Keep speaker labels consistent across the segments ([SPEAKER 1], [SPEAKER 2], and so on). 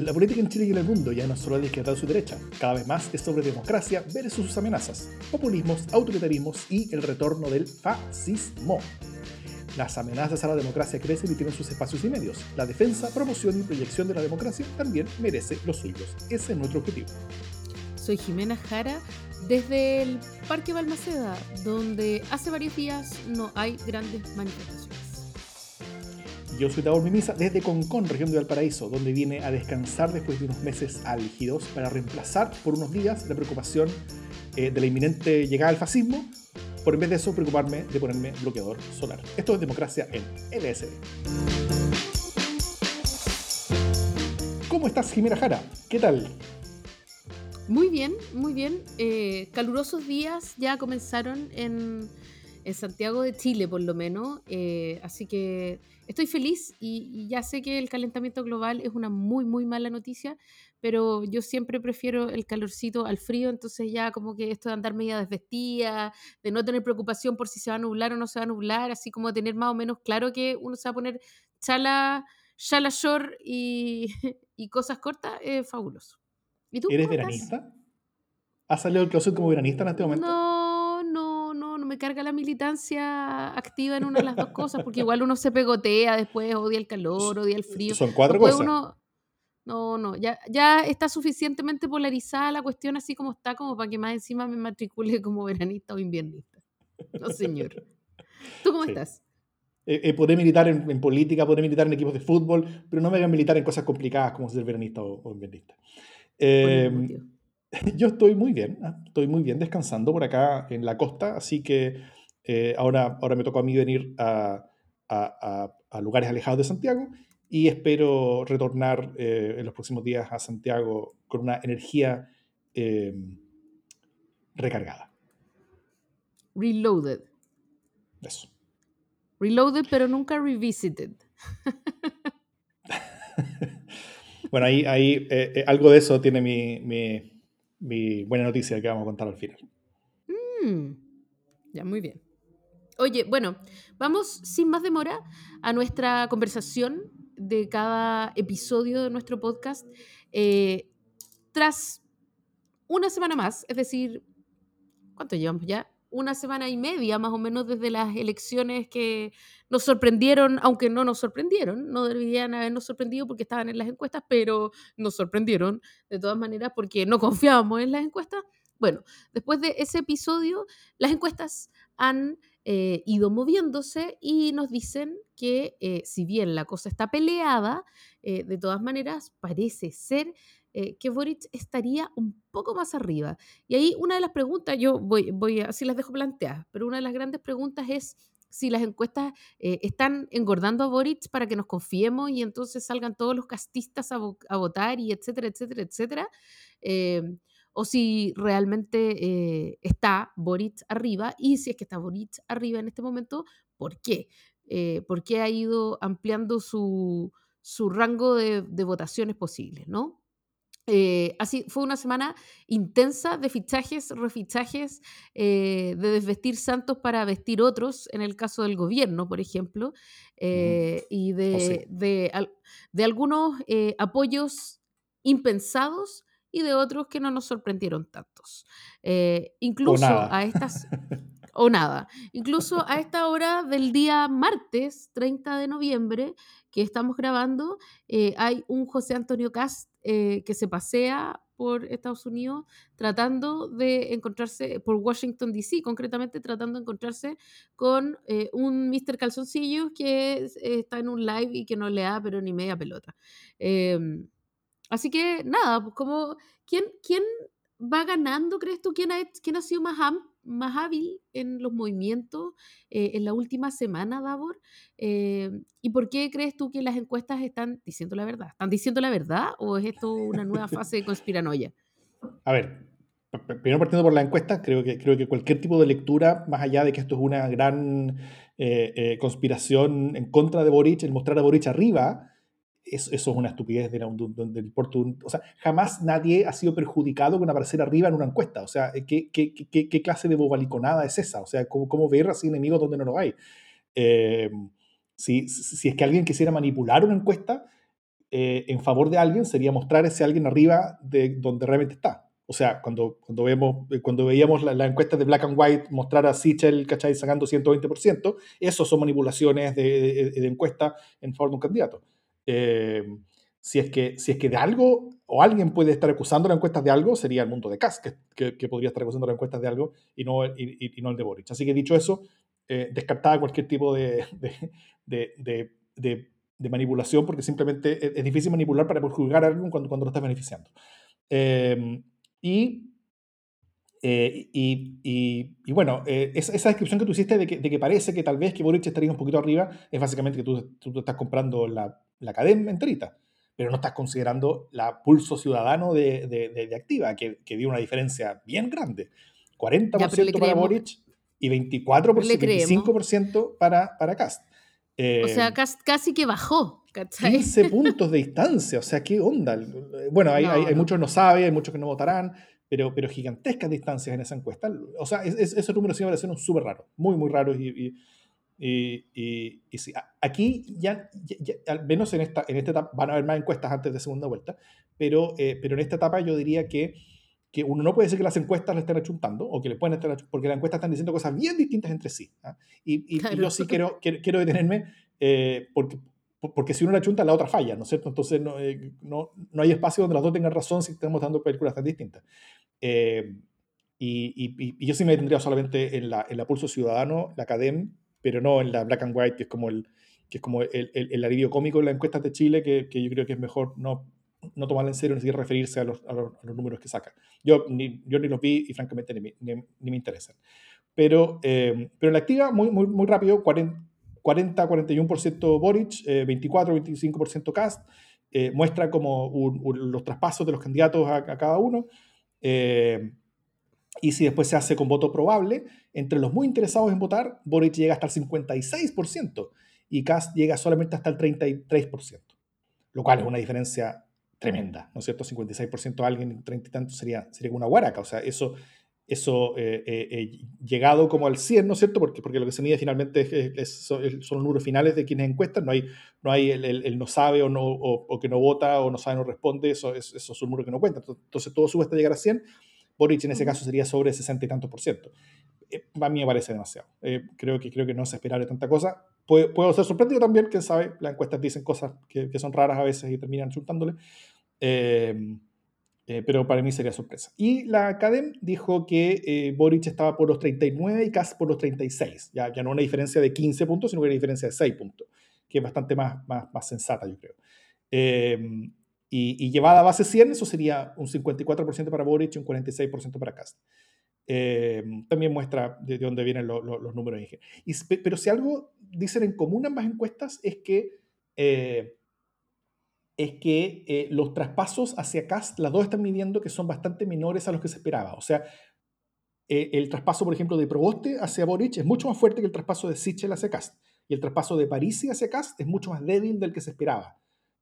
[SPEAKER 1] La política en Chile y en el mundo ya no es solo de izquierda o su derecha, cada vez más es sobre democracia versus sus amenazas, populismos, autoritarismos y el retorno del fascismo. Las amenazas a la democracia crecen y tienen sus espacios y medios. La defensa, promoción y proyección de la democracia también merece los suyos. Ese es nuestro objetivo.
[SPEAKER 2] Soy Jimena Jara desde el Parque Balmaceda, donde hace varios días no hay grandes manifestaciones.
[SPEAKER 1] Yo soy Tabor Mimisa desde Concón, región de Valparaíso, donde vine a descansar después de unos meses álgidos para reemplazar por unos días la preocupación eh, de la inminente llegada del fascismo, por en vez de eso preocuparme de ponerme bloqueador solar. Esto es democracia en LSD. ¿Cómo estás, Jimena Jara? ¿Qué tal?
[SPEAKER 2] Muy bien, muy bien. Eh, calurosos días ya comenzaron en, en, Santiago de Chile, por lo menos. Eh, así que estoy feliz y, y, ya sé que el calentamiento global es una muy, muy mala noticia, pero yo siempre prefiero el calorcito al frío, entonces ya como que esto de andar media desvestida, de no tener preocupación por si se va a nublar o no se va a nublar, así como tener más o menos claro que uno se va a poner chala, chala short y, y cosas cortas, es fabuloso.
[SPEAKER 1] ¿Y tú? ¿Eres veranista? ¿Has salido del closet como veranista en este momento?
[SPEAKER 2] No me carga la militancia activa en una de las dos cosas, porque igual uno se pegotea después, odia el calor, odia el frío.
[SPEAKER 1] Son cuatro después cosas.
[SPEAKER 2] Uno, no, no, ya, ya está suficientemente polarizada la cuestión así como está, como para que más encima me matricule como veranista o inviernista. No, señor. ¿Tú cómo sí. estás?
[SPEAKER 1] Eh, eh, podré militar en, en, política, podré militar en equipos de fútbol, pero no me hagan militar en cosas complicadas como ser veranista o, o inviernista. Eh, yo estoy muy bien, ¿ah? estoy muy bien descansando por acá en la costa, así que eh, ahora, ahora me tocó a mí venir a, a, a, a lugares alejados de Santiago y espero retornar eh, en los próximos días a Santiago con una energía eh, recargada.
[SPEAKER 2] Reloaded.
[SPEAKER 1] Eso.
[SPEAKER 2] Reloaded, pero nunca revisited.
[SPEAKER 1] bueno, ahí, ahí eh, algo de eso tiene mi, mi, mi, buena noticia que vamos a contar al final.
[SPEAKER 2] Mm, ya, muy bien. Oye, bueno, vamos sin más demora a nuestra conversación de cada episodio de nuestro podcast. Eh, tras una semana más, es decir, ¿cuánto llevamos ya? Una semana y media más o menos desde las elecciones que nos sorprendieron, aunque no nos sorprendieron, no deberían habernos sorprendido porque estaban en las encuestas, pero nos sorprendieron de todas maneras porque no confiábamos en las encuestas. Bueno, después de ese episodio, las encuestas han eh, ido moviéndose y nos dicen que eh, si bien la cosa está peleada, eh, de todas maneras parece ser que Boric estaría un poco más arriba. Y ahí una de las preguntas, yo voy, voy así las dejo planteadas, pero una de las grandes preguntas es si las encuestas están engordando a Boric para que nos confiemos y entonces salgan todos los castistas a, a votar y etcétera, etcétera, etcétera. O si realmente eh, está Boric arriba y si es que está Boric arriba en este momento, ¿por qué? Eh, ¿Por qué ha ido ampliando su, su rango de, de, votaciones posibles? ¿no? Eh, así fue una semana intensa de fichajes, refichajes, eh, de desvestir santos para vestir otros, en el caso del gobierno, por ejemplo, eh, y de,
[SPEAKER 1] Oh, sí.
[SPEAKER 2] de, de, de algunos apoyos impensados y de otros que no nos sorprendieron tantos. Eh, incluso a estas, o nada, incluso a esta hora del día martes 30 de noviembre que estamos grabando, eh, hay un José Antonio Cast eh, que se pasea por Estados Unidos tratando de encontrarse, por Washington DC, concretamente tratando de encontrarse con eh, un Mr. Calzoncillos que es, está en un live y que no le da pero ni media pelota. Así que nada, pues ¿quién, quién va ganando, crees tú? ¿Quién ha, quién ha sido más, más hábil en los movimientos eh, en la última semana, Davor? Eh, ¿Y por qué crees tú que las encuestas están diciendo la verdad? ¿Están diciendo la verdad o es esto una nueva fase de conspiranoia?
[SPEAKER 1] A ver, primero partiendo por la encuesta, creo que, creo que cualquier tipo de lectura, más allá de que esto es una gran eh, conspiración en contra de Boric, el mostrar a Boric arriba, eso, eso es una estupidez del de, de, O sea, jamás nadie ha sido perjudicado con aparecer arriba en una encuesta. O sea, ¿qué, qué, qué, qué clase de bobaliconada es esa? O sea, ¿cómo, cómo ver así enemigos donde no lo hay? Eh, si, si, es que alguien quisiera manipular una encuesta, eh, en favor de alguien sería mostrar ese alguien arriba de donde realmente está. O sea, cuando, cuando, vemos, eh, cuando veíamos la, encuesta de Black and White mostrar a Sichel, ¿cachai? Sacando 120%, eso son manipulaciones de, de, encuesta en favor de un candidato. Eh, si, es que, si es que de algo, o alguien puede estar acusando las encuestas de algo, sería el mundo de Kass, que, que, podría estar acusando las encuestas de algo y no, y, no el de Boric. Así que dicho eso, eh, descartada cualquier tipo de, de, de, manipulación, porque simplemente es, difícil manipular para juzgar a alguien cuando, cuando lo estás beneficiando. Eh, y, eh, y, y, bueno, eh, esa, descripción que tú hiciste de que, de que, parece que tal vez que Boric estaría un poquito arriba es básicamente que tú, tú, estás comprando la, la cadena enterita, pero no estás considerando la pulso ciudadano de, de, de, Activa, que, que, dio una diferencia bien grande. 40% para Boric y 24%, 25% para, para Cast.
[SPEAKER 2] o sea, eh, casi que bajó.
[SPEAKER 1] 15 puntos de distancia, o sea, ¿qué onda? Bueno, hay, hay, muchos que no saben, hay muchos que no votarán, pero, pero gigantescas distancias en esa encuesta. O sea, es, esos números sí me parecieron súper raros, muy, muy raros. Y, y, y, y, sí, aquí ya, al menos en esta, en esta etapa, van a haber más encuestas antes de segunda vuelta, pero, eh, pero en esta etapa yo diría que, que uno no puede decir que las encuestas le estén achuntando, o que le pueden estar porque las encuestas están diciendo cosas bien distintas entre sí. ¿ah? Y, y, yo sí quiero, quiero, detenerme eh, porque, porque si uno la chunta, la otra falla, ¿no es cierto? Entonces no, eh, no, no, hay espacio donde las dos tengan razón si estamos dando películas tan distintas. Eh, y, y, yo sí me tendría solamente en la, en la Pulso Ciudadano, la Academ, pero no en la Black and White, que es como el, que es como el, el, el alivio cómico en las encuestas de Chile, que, que, yo creo que es mejor no, no tomarla en serio ni siquiera referirse a los, a los, números que saca. Yo ni, yo ni los vi y francamente ni, ni, ni me interesan. Pero, eh, pero en la activa, muy, muy, muy rápido, 40, 40-41% Boric, 24-25% eh, Cast, eh, muestra como los traspasos de los candidatos a, cada uno. Eh, y si después se hace con voto probable, entre los muy interesados en votar, Boric llega hasta el 56% y Cast llega solamente hasta el 33%, lo cual es una diferencia tremenda, ¿no es cierto? 56% a alguien, 30 y tanto sería, sería una guaraca, o sea, eso eso eh, eh, eh, llegado como al 100, ¿no es cierto? Porque, porque lo que se mide finalmente es, son los números finales de quienes encuestan, no hay, no hay el, no sabe o, no, o, que no vota o no sabe o no responde, eso, esos son números que no cuentan. Entonces todo sube hasta llegar a 100, Boric en ese caso sería sobre 60 y tantos por ciento. a mí me parece demasiado. creo, que, creo que no es esperable tanta cosa. puedo ser sorprendido también, quién sabe, las encuestas dicen cosas que, que son raras a veces y terminan chutándole. Eh, pero para mí sería sorpresa. Y la Academ dijo que eh, Boric estaba por los 39 y Kass por los 36. Ya, ya no una diferencia de 15 puntos, sino una diferencia de 6 puntos, que es bastante más, más, más sensata, yo creo. Em, y, llevada a base 100, eso sería un 54% para Boric y un 46% para Kass. Em, también muestra de, dónde vienen los números. Y, pero si algo dicen en común ambas encuestas es que eh, es que eh, los traspasos hacia Cast, las dos están midiendo que son bastante menores a los que se esperaba. O sea, eh, el traspaso, por ejemplo, de Proboste hacia Boric es mucho más fuerte que el traspaso de Sichel hacia Cast. Y el traspaso de Parisi hacia Cast es mucho más débil del que se esperaba.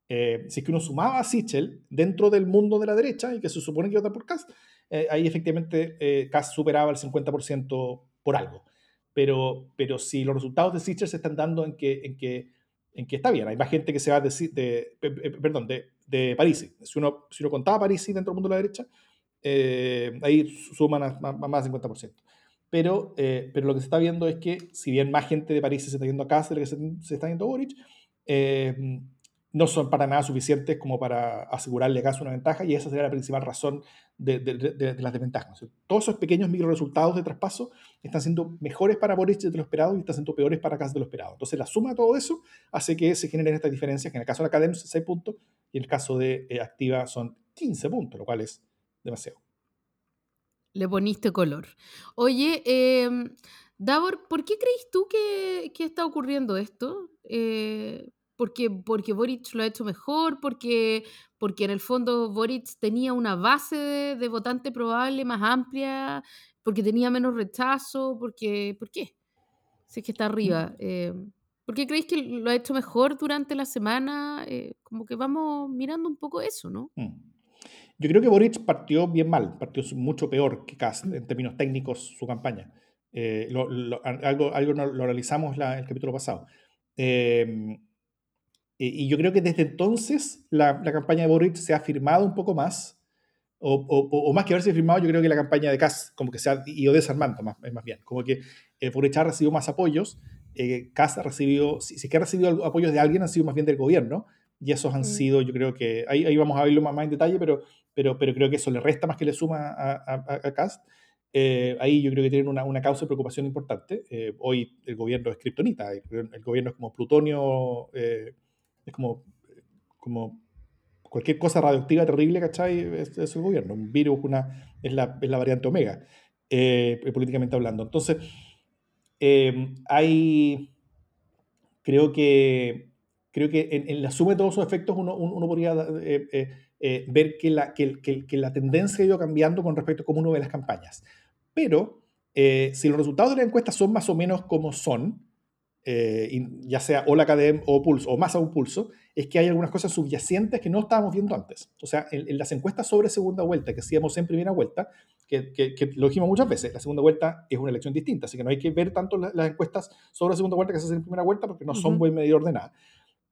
[SPEAKER 1] Eh, si es que uno sumaba a Sichel dentro del mundo de la derecha y que se supone que vota por Cast, ahí efectivamente Cast superaba el 50% por algo. Pero, pero si los resultados de Sichel se están dando en que en que está bien, hay más gente que se va de, de, perdón, de, de París. Si uno, si uno contaba París dentro del mundo de la derecha, eh, ahí suman más del 50%. Pero, eh, pero lo que se está viendo es que, si bien más gente de París se está yendo a lo que se, se está yendo a Boric, eh, no son para nada suficientes como para asegurarle a una ventaja y esa sería la principal razón de, las desventajas. todos esos pequeños micro resultados de traspaso están siendo mejores para Boric de lo esperado y están siendo peores para Kass de lo esperado. Entonces la suma de todo eso hace que se generen estas diferencias, que en el caso de la Academia son 6 puntos y en el caso de eh, Activa son 15 puntos, lo cual es demasiado.
[SPEAKER 2] Le poniste color. Oye, eh, Davor, ¿por qué crees tú que, que está ocurriendo esto? Eh, porque, porque Boric lo ha hecho mejor, porque, porque en el fondo Boric tenía una base de, votante probable más amplia, porque tenía menos rechazo, porque, ¿por qué? Si es que está arriba. Eh, ¿Por qué creéis que lo ha hecho mejor durante la semana? Eh, como que vamos mirando un poco eso, ¿no? Mm.
[SPEAKER 1] Yo creo que Boric partió bien mal, partió mucho peor que Kass en términos técnicos su campaña. Eh, algo, algo lo analizamos la, el capítulo pasado. Eh, y yo creo que desde entonces la, la, campaña de Boric se ha firmado un poco más, o, o, más que haberse firmado, yo creo que la campaña de Kass como que se ha ido desarmando más, más bien, como que eh, Boric ha recibido más apoyos, eh, Kass ha recibido, si, si que ha recibido apoyos de alguien, han sido más bien del gobierno, y esos han mm. sido, yo creo que, ahí, ahí vamos a verlo más, más, en detalle, pero, pero, pero creo que eso le resta más que le suma a, a, a Kass. Eh, ahí yo creo que tienen una, una causa de preocupación importante. Eh, hoy el gobierno es kriptonita, el, el, gobierno es como plutonio, eh, es como, como cualquier cosa radioactiva terrible, ¿cachai? Es, es el gobierno. Un virus una, es, la, es la variante omega, políticamente hablando. Entonces, hay, creo que, creo que en, la suma de todos esos efectos uno, uno podría eh, ver que la, que, que, que la tendencia ha ido cambiando con respecto a cómo uno ve las campañas. Pero eh, si los resultados de la encuesta son más o menos como son, eh, ya sea o la academia o pulso, o más a un pulso, es que hay algunas cosas subyacentes que no estábamos viendo antes. O sea, en, en las encuestas sobre segunda vuelta que hacíamos en primera vuelta, que, que, que, lo dijimos muchas veces, la segunda vuelta es una elección distinta, así que no hay que ver tanto las, las encuestas sobre segunda vuelta que se hacen en primera vuelta porque no son uh -huh. buen medidor de nada.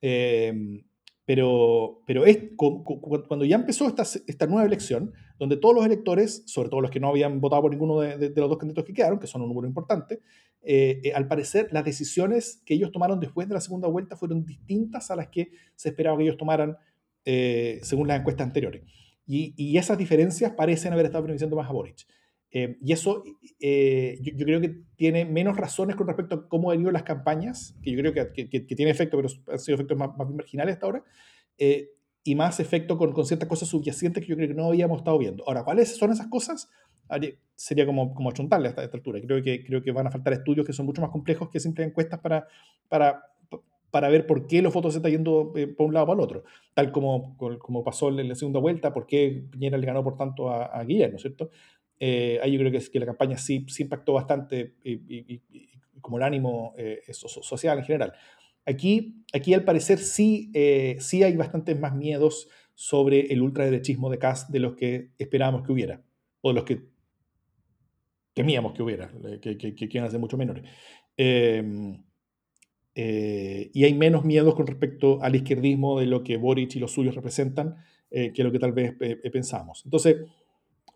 [SPEAKER 1] Eh, pero, pero es, cuando ya empezó esta, esta, nueva elección, donde todos los electores, sobre todo los que no habían votado por ninguno de, de, de los dos candidatos que quedaron, que son un número importante, eh, eh, al parecer las decisiones que ellos tomaron después de la segunda vuelta fueron distintas a las que se esperaba que ellos tomaran eh, según las encuestas anteriores. Y, y, esas diferencias parecen haber estado beneficiando más a Boric. Eh, y eso eh, yo, yo, creo que tiene menos razones con respecto a cómo han ido las campañas, que yo creo que, que, que tiene efecto, pero han sido efectos más, más marginales hasta ahora, eh, y más efecto con, con, ciertas cosas subyacentes que yo creo que no habíamos estado viendo. Ahora, ¿cuáles son esas cosas? Sería como, como achuntarle a esta, a esta altura. Creo que, creo que van a faltar estudios que son mucho más complejos que simples encuestas para, para, para ver por qué los votos se están yendo eh, por un lado para el otro. Tal como, como pasó en la segunda vuelta, por qué Piñera le ganó por tanto a, a Guillermo, ¿no es cierto? Eh, ahí yo creo que, que, la campaña sí, sí impactó bastante y, y, y, como el ánimo eh, social en general. Aquí, aquí al parecer sí, eh, sí hay bastantes más miedos sobre el ultraderechismo de Kass de los que esperábamos que hubiera, o de los que temíamos que hubiera, eh, que, que, que ser mucho menores. Em, eh, y hay menos miedos con respecto al izquierdismo de lo que Boric y los suyos representan que lo que tal vez pensamos. Entonces,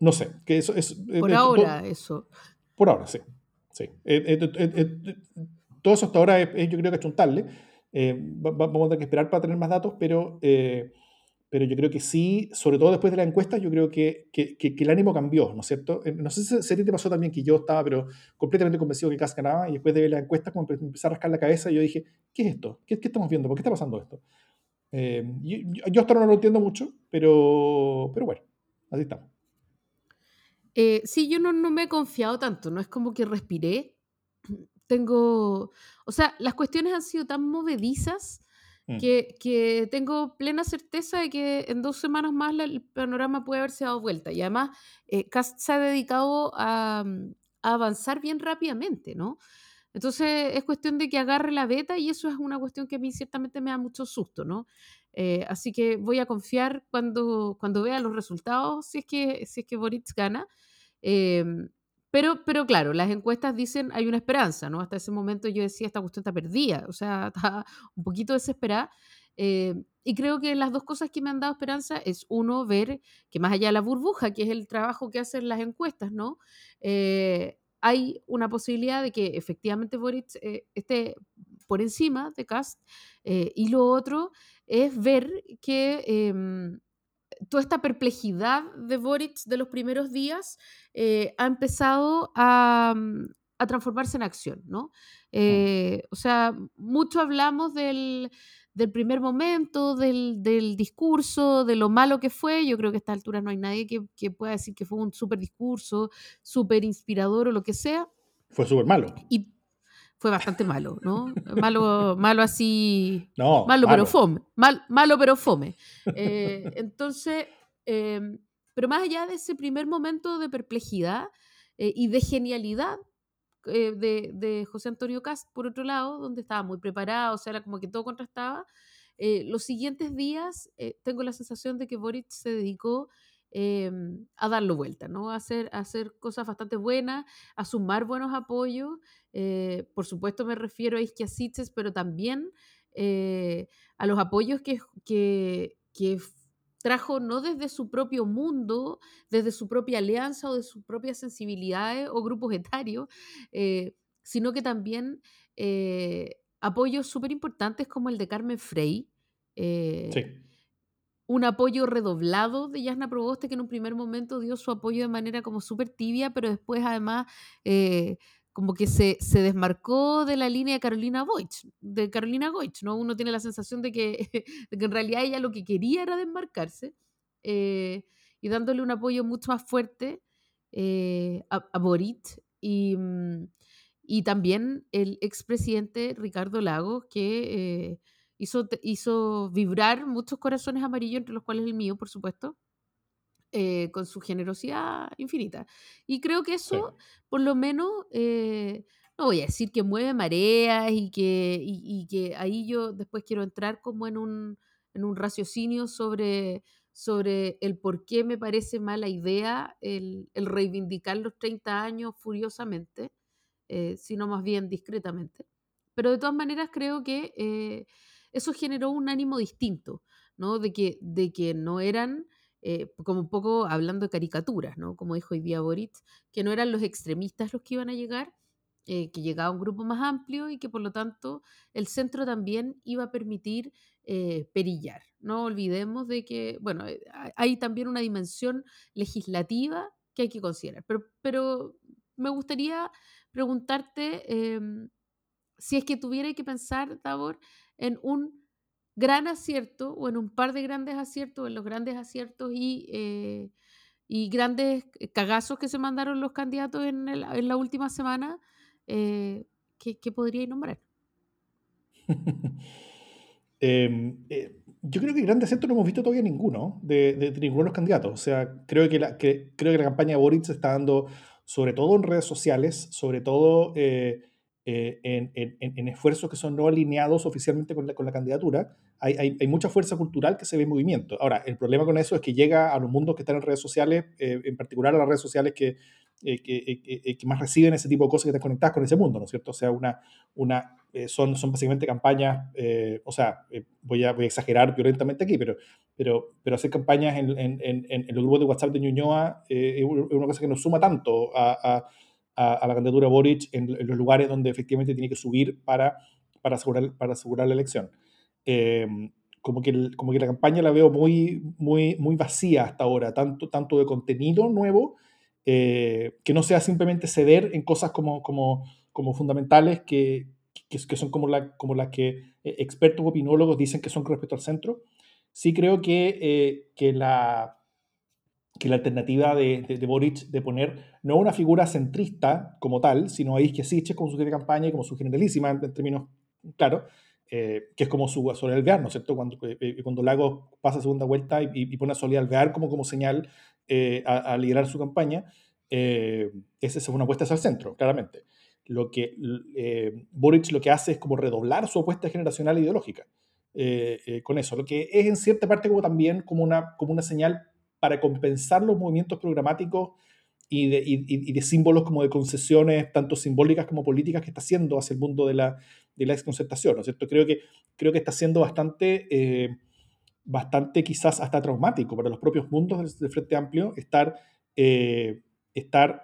[SPEAKER 1] no sé, que eso es...
[SPEAKER 2] Eh, por eh, ahora, por, eso.
[SPEAKER 1] Por ahora, sí. sí. Eh, todo eso hasta ahora es, yo creo que es chuntarle. vamos a tener que esperar para tener más datos, pero, pero yo creo que sí, sobre todo después de la encuesta, yo creo que, que, que, que el ánimo cambió, ¿no es cierto? No sé si, si a ti te pasó también que yo estaba pero completamente convencido que Kass ganaba y después de ver la encuesta como empecé a rascar la cabeza yo dije, ¿qué es esto? ¿Qué, qué estamos viendo? ¿Por qué está pasando esto? yo, yo hasta ahora no lo entiendo mucho, pero, pero bueno, así estamos.
[SPEAKER 2] Eh, sí, yo no, no me he confiado tanto, no es como que respiré. Tengo, o sea, las cuestiones han sido tan movedizas mm. que, que, tengo plena certeza de que en dos semanas más el panorama puede haberse dado vuelta. Y además, eh, Cast se ha dedicado a, a, avanzar bien rápidamente, ¿no? Entonces es cuestión de que agarre la beta y eso es una cuestión que a mí ciertamente me da mucho susto, ¿no? Eh, así que voy a confiar cuando, cuando vea los resultados, si es que, si es que Boric gana. Eh, pero, pero claro, las encuestas dicen hay una esperanza, ¿no? Hasta ese momento yo decía, esta cuestión está perdida, o sea, está un poquito desesperada. Eh, y creo que las dos cosas que me han dado esperanza es uno, ver que más allá de la burbuja, que es el trabajo que hacen las encuestas, ¿no? Eh, hay una posibilidad de que efectivamente Boric eh, esté por encima de Cast. Eh, y lo otro es ver que eh, toda esta perplejidad de Boric de los primeros días eh, ha empezado a, a, transformarse en acción, ¿no? Eh, o sea, mucho hablamos del, del primer momento, del, del, discurso, de lo malo que fue. Yo creo que a esta altura no hay nadie que, que pueda decir que fue un súper discurso, súper inspirador o lo que sea.
[SPEAKER 1] Fue súper malo.
[SPEAKER 2] Y fue bastante malo, ¿no? Malo, malo así.
[SPEAKER 1] No,
[SPEAKER 2] malo, malo. pero fome. Mal, malo pero fome. Eh, entonces, eh, pero más allá de ese primer momento de perplejidad eh, y de genialidad eh, de, de, José Antonio Cast, por otro lado, donde estaba muy preparado, o sea, era como que todo contrastaba, eh, los siguientes días eh, tengo la sensación de que Boric se dedicó eh, a darlo vuelta, ¿no? A hacer, a hacer cosas bastante buenas, a sumar buenos apoyos. Eh, por supuesto me refiero a Isquia pero también eh, a los apoyos que, que, que trajo no desde su propio mundo, desde su propia alianza o de sus propias sensibilidades o grupos etarios, eh, sino que también eh, apoyos súper importantes como el de Carmen Frey. Eh,
[SPEAKER 1] sí.
[SPEAKER 2] Un apoyo redoblado de Yasna Proboste, que en un primer momento dio su apoyo de manera como súper tibia, pero después además como que se, se, desmarcó de la línea de Carolina Goich, de Carolina Goich, ¿no? Uno tiene la sensación de que, de que en realidad ella lo que quería era desmarcarse eh, y dándole un apoyo mucho más fuerte eh, a, a, Boric y, mm, y, también el expresidente Ricardo Lagos que eh, hizo, hizo vibrar muchos corazones amarillos, entre los cuales el mío, por supuesto, eh, con su generosidad infinita. Y creo que eso, sí. por lo menos, eh, no voy a decir que mueve mareas y que, y, y que ahí yo después quiero entrar como en un, en un raciocinio sobre, sobre el por qué me parece mala idea el, el reivindicar los 30 años furiosamente, eh, sino más bien discretamente. Pero de todas maneras creo que eh, eso generó un ánimo distinto, ¿no? De que, de que no eran eh, como un poco hablando de caricaturas, ¿no? Como dijo hoy día Boric, que no eran los extremistas los que iban a llegar, eh, que llegaba un grupo más amplio y que por lo tanto el centro también iba a permitir eh, perillar. No olvidemos de que, bueno, hay también una dimensión legislativa que hay que considerar, pero, pero me gustaría preguntarte em, si es que tuviera que pensar, Davor, en un gran acierto o en un par de grandes aciertos, en los grandes aciertos y, eh, y grandes cagazos que se mandaron los candidatos en, el, en la última semana, eh, ¿qué, ¿qué, podría nombrar?
[SPEAKER 1] eh, eh, yo creo que grandes aciertos no hemos visto todavía ninguno de, de, de, ninguno de los candidatos. O sea, creo que, la, que, creo que la campaña de Boric se está dando, sobre todo en redes sociales, sobre todo eh, eh, en, en, en, esfuerzos que son no alineados oficialmente con la, con la candidatura, hay, hay, hay, mucha fuerza cultural que se ve en movimiento. Ahora, el problema con eso es que llega a los mundos que están en redes sociales, eh, en particular a las redes sociales que, eh, que, eh, que, más reciben ese tipo de cosas que están conectadas con ese mundo, ¿no es cierto? O sea, una, una, eh, son, son básicamente campañas, o sea, voy a, voy, a, exagerar violentamente aquí, pero, pero, pero hacer campañas en, en, en, en los grupos de WhatsApp de Ñuñoa es una cosa que nos suma tanto a, a a, la candidatura Boric en, los lugares donde efectivamente tiene que subir para, para, asegurar, para asegurar la elección. Eh, como, que como que la campaña la veo muy, muy, muy vacía hasta ahora, tanto, tanto de contenido nuevo, eh, que no sea simplemente ceder en cosas como, como, como fundamentales que, que, que son como, la, como las que eh, expertos opinólogos dicen que son respecto al centro. Sí creo que, eh, que la, que la alternativa de, de, de, Boric de poner no una figura centrista como tal, sino a Isque Siches como su jefe de campaña y como su generalísima en, términos claros, eh, que es como su Soledad Alvear, ¿no es cierto? Cuando, eh, cuando Lagos pasa segunda vuelta y, y pone a Soledad Alvear como, como señal eh, a, a, liderar su campaña, eh, esa es una apuesta hacia el centro, claramente. Lo que eh, Boric lo que hace es como redoblar su apuesta generacional e ideológica con eso, lo que es en cierta parte como también como una, como una señal para compensar los movimientos programáticos y de, símbolos como de concesiones, tanto simbólicas como políticas, que está haciendo hacia el mundo de la, de la exconcertación, ¿no es cierto? Creo que, creo que está siendo bastante, eh, bastante quizás hasta traumático para los propios mundos del, del Frente Amplio estar, eh, estar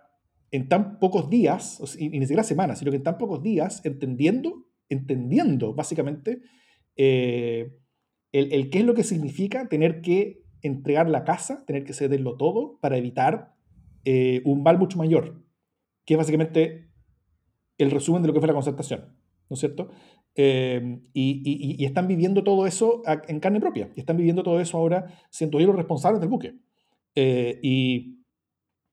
[SPEAKER 1] en tan pocos días, y ni siquiera semanas, sino que en tan pocos días entendiendo, entendiendo básicamente eh, el, el qué es lo que significa tener que entregar la casa, tener que cederlo todo para evitar eh, un mal mucho mayor, que es básicamente el resumen de lo que fue la concertación, ¿no es cierto? Eh, y, y, y, están viviendo todo eso en carne propia, y están viviendo todo eso ahora siendo ellos los responsables del buque. Eh, y,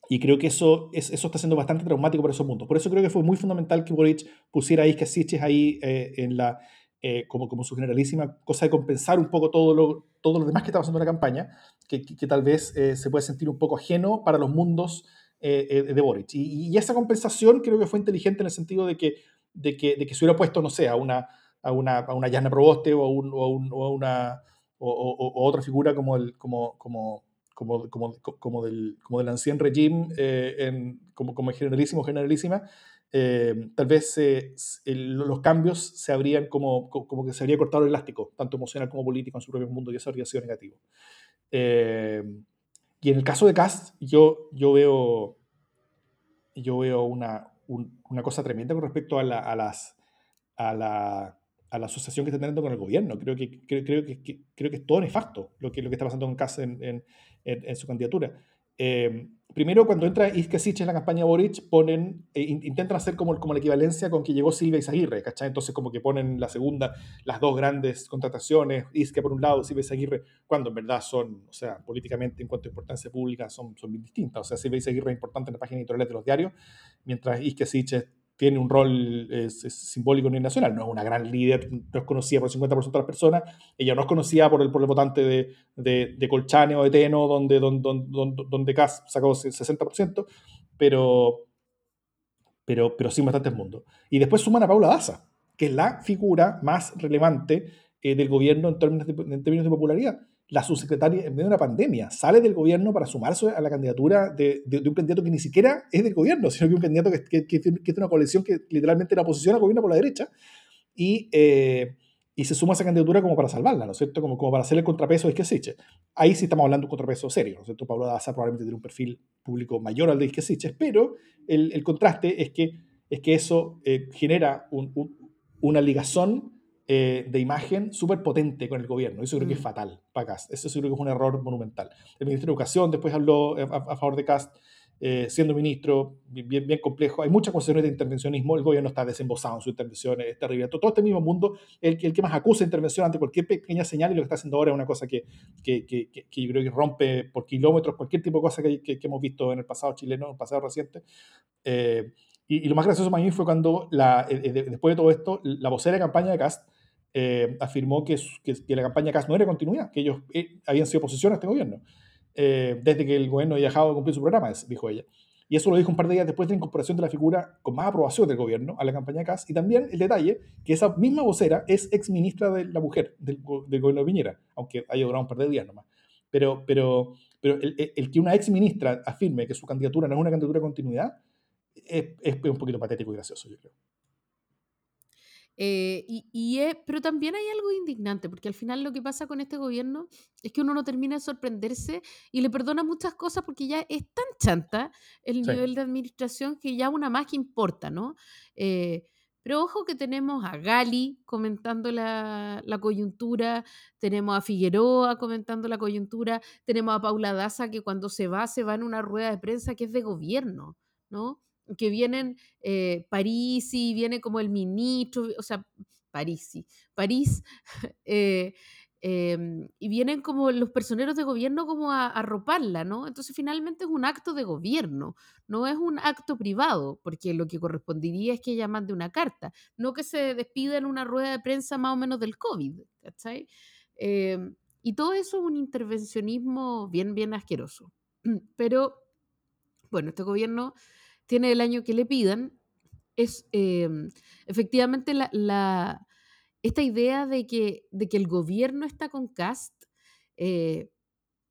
[SPEAKER 1] y, creo que eso, es, eso está siendo bastante traumático para esos mundos. Por eso creo que fue muy fundamental que Boric pusiera a Isca Siches ahí en la, eh, como, como su generalísima cosa de compensar un poco todo lo, todo lo demás que estaba haciendo la campaña, que, que, que tal vez eh, se puede sentir un poco ajeno para los mundos eh, de Boric. Y, y, esa compensación creo que fue inteligente en el sentido de que, de que, de que se hubiera puesto, no sé, a una, a una, a una Yasna Proboste o a, un, o a, un, o a una, o, otra figura como, el, como, como, como, como, como, del, como del ancien regime, en, como, como generalísimo, generalísima, eh, tal vez los cambios se habrían como, como que se habría cortado el elástico, tanto emocional como político en su propio mundo, y eso habría sido negativo. Eh, y en el caso de Cast, yo, yo veo, yo veo una, una cosa tremenda con respecto a, la, a las, a, la, a la asociación que está teniendo con el gobierno. Creo que, creo, creo que, creo que es todo nefasto lo que, lo que está pasando con Cast en, en, en, su candidatura. Eh, primero, cuando entra Isque en la campaña Boric, ponen, eh, intentan hacer como, como la equivalencia con que llegó Silvia Izaguirre, ¿cachai? Entonces, como que ponen la segunda, las dos grandes contrataciones, Isque por un lado, Silvia Izaguirre, cuando en verdad son, o sea, políticamente en cuanto a importancia pública son, son bien distintas. O sea, Silvia Izaguirre es importante en la página editorial de los diarios, mientras Isque tiene un rol simbólico a nivel nacional. No es una gran líder, no es conocida por el 50% de las personas. Ella no es conocida por el, por el votante de, de, de Colchane o de Teno, donde, donde, donde, donde Kass sacó el 60%, pero, pero, pero sí bastante el mundo. Y después suman a Paula Daza, que es la figura más relevante eh, del gobierno en términos, en términos de popularidad la subsecretaria, en medio de una pandemia, sale del gobierno para sumarse a la candidatura de, un candidato que ni siquiera es del gobierno, sino que un candidato que, que, tiene una coalición que literalmente la posiciona al gobierno por la derecha y, eh, y se suma a esa candidatura como para salvarla, ¿no es cierto? Como, como para hacer el contrapeso de Isquesiche. Ahí sí estamos hablando de un contrapeso serio, ¿no es cierto? Pablo Daza probablemente tiene un perfil público mayor al de Isquesiche, pero el, el, contraste es que, es que eso eh, genera una ligazón eh, de imagen súper potente con el gobierno. Eso creo que es mm. fatal para Cast. Eso creo que es un error monumental. El ministro de Educación después habló a, favor de Cast, eh, siendo ministro, bien, bien complejo. Hay muchas cuestiones de intervencionismo. El gobierno está desembosado en su intervención, es terrible. Todo, este mismo mundo, el, el que más acusa intervención ante cualquier pequeña señal y lo que está haciendo ahora es una cosa que, que, que, que yo creo que rompe por kilómetros cualquier tipo de cosa que, hemos visto en el pasado chileno, en el pasado reciente. Eh, y, lo más gracioso para mí fue cuando, la, después de todo esto, la vocera de campaña de Cast eh, afirmó que, que, la campaña CAS no era continuidad, que ellos eh, habían sido oposición a este gobierno, eh, desde que el gobierno había dejado de cumplir su programa, dijo ella. Y eso lo dijo un par de días después de la incorporación de la figura con más aprobación del gobierno a la campaña CAS. Y también el detalle que esa misma vocera es ex ministra de la mujer del, gobierno de Piñera, aunque haya durado un par de días nomás. Pero, pero, pero el, el, que una ex ministra afirme que su candidatura no es una candidatura de continuidad es, es un poquito patético y gracioso, yo creo.
[SPEAKER 2] Eh, y, pero también hay algo indignante, porque al final lo que pasa con este gobierno es que uno no termina de sorprenderse y le perdona muchas cosas porque ya es tan chanta el nivel de administración que ya una más que importa, ¿no? Eh, pero ojo que tenemos a Gali comentando la, la, coyuntura, tenemos a Figueroa comentando la coyuntura, tenemos a Paula Daza que cuando se va, se va en una rueda de prensa que es de gobierno, ¿no? Que vienen eh, París y viene como el ministro, o sea, París, París, eh, em, y vienen como los personeros de gobierno como a, arroparla, ¿no? Entonces finalmente es un acto de gobierno, no es un acto privado, porque lo que correspondería es que ella mande una carta, no que se despida en una rueda de prensa más o menos del COVID, ¿cachai? Em, y todo eso es un intervencionismo bien, bien asqueroso. Pero, bueno, este gobierno tiene el año que le pidan, es em, efectivamente la, esta idea de que, de que el gobierno está con Cast eh,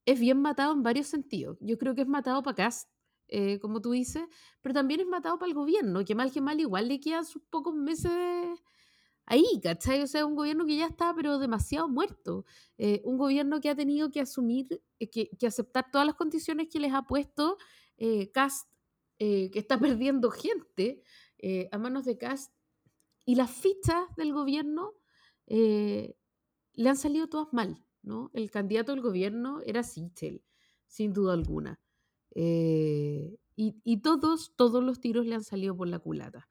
[SPEAKER 2] es bien matado en varios sentidos. Yo creo que es matado para Cast, eh, como tú dices, pero también es matado para el gobierno, que mal que mal igual le quedan sus pocos meses ahí, ¿cachai? O sea, un gobierno que ya está, pero demasiado muerto. Eh, un gobierno que ha tenido que asumir, que, que, aceptar todas las condiciones que les ha puesto Cast eh, que está perdiendo gente eh, a manos de Cast y las fichas del gobierno eh, le han salido todas mal, ¿no? El candidato del gobierno era Sichel, sin duda alguna. Y, y, todos, todos los tiros le han salido por la culata.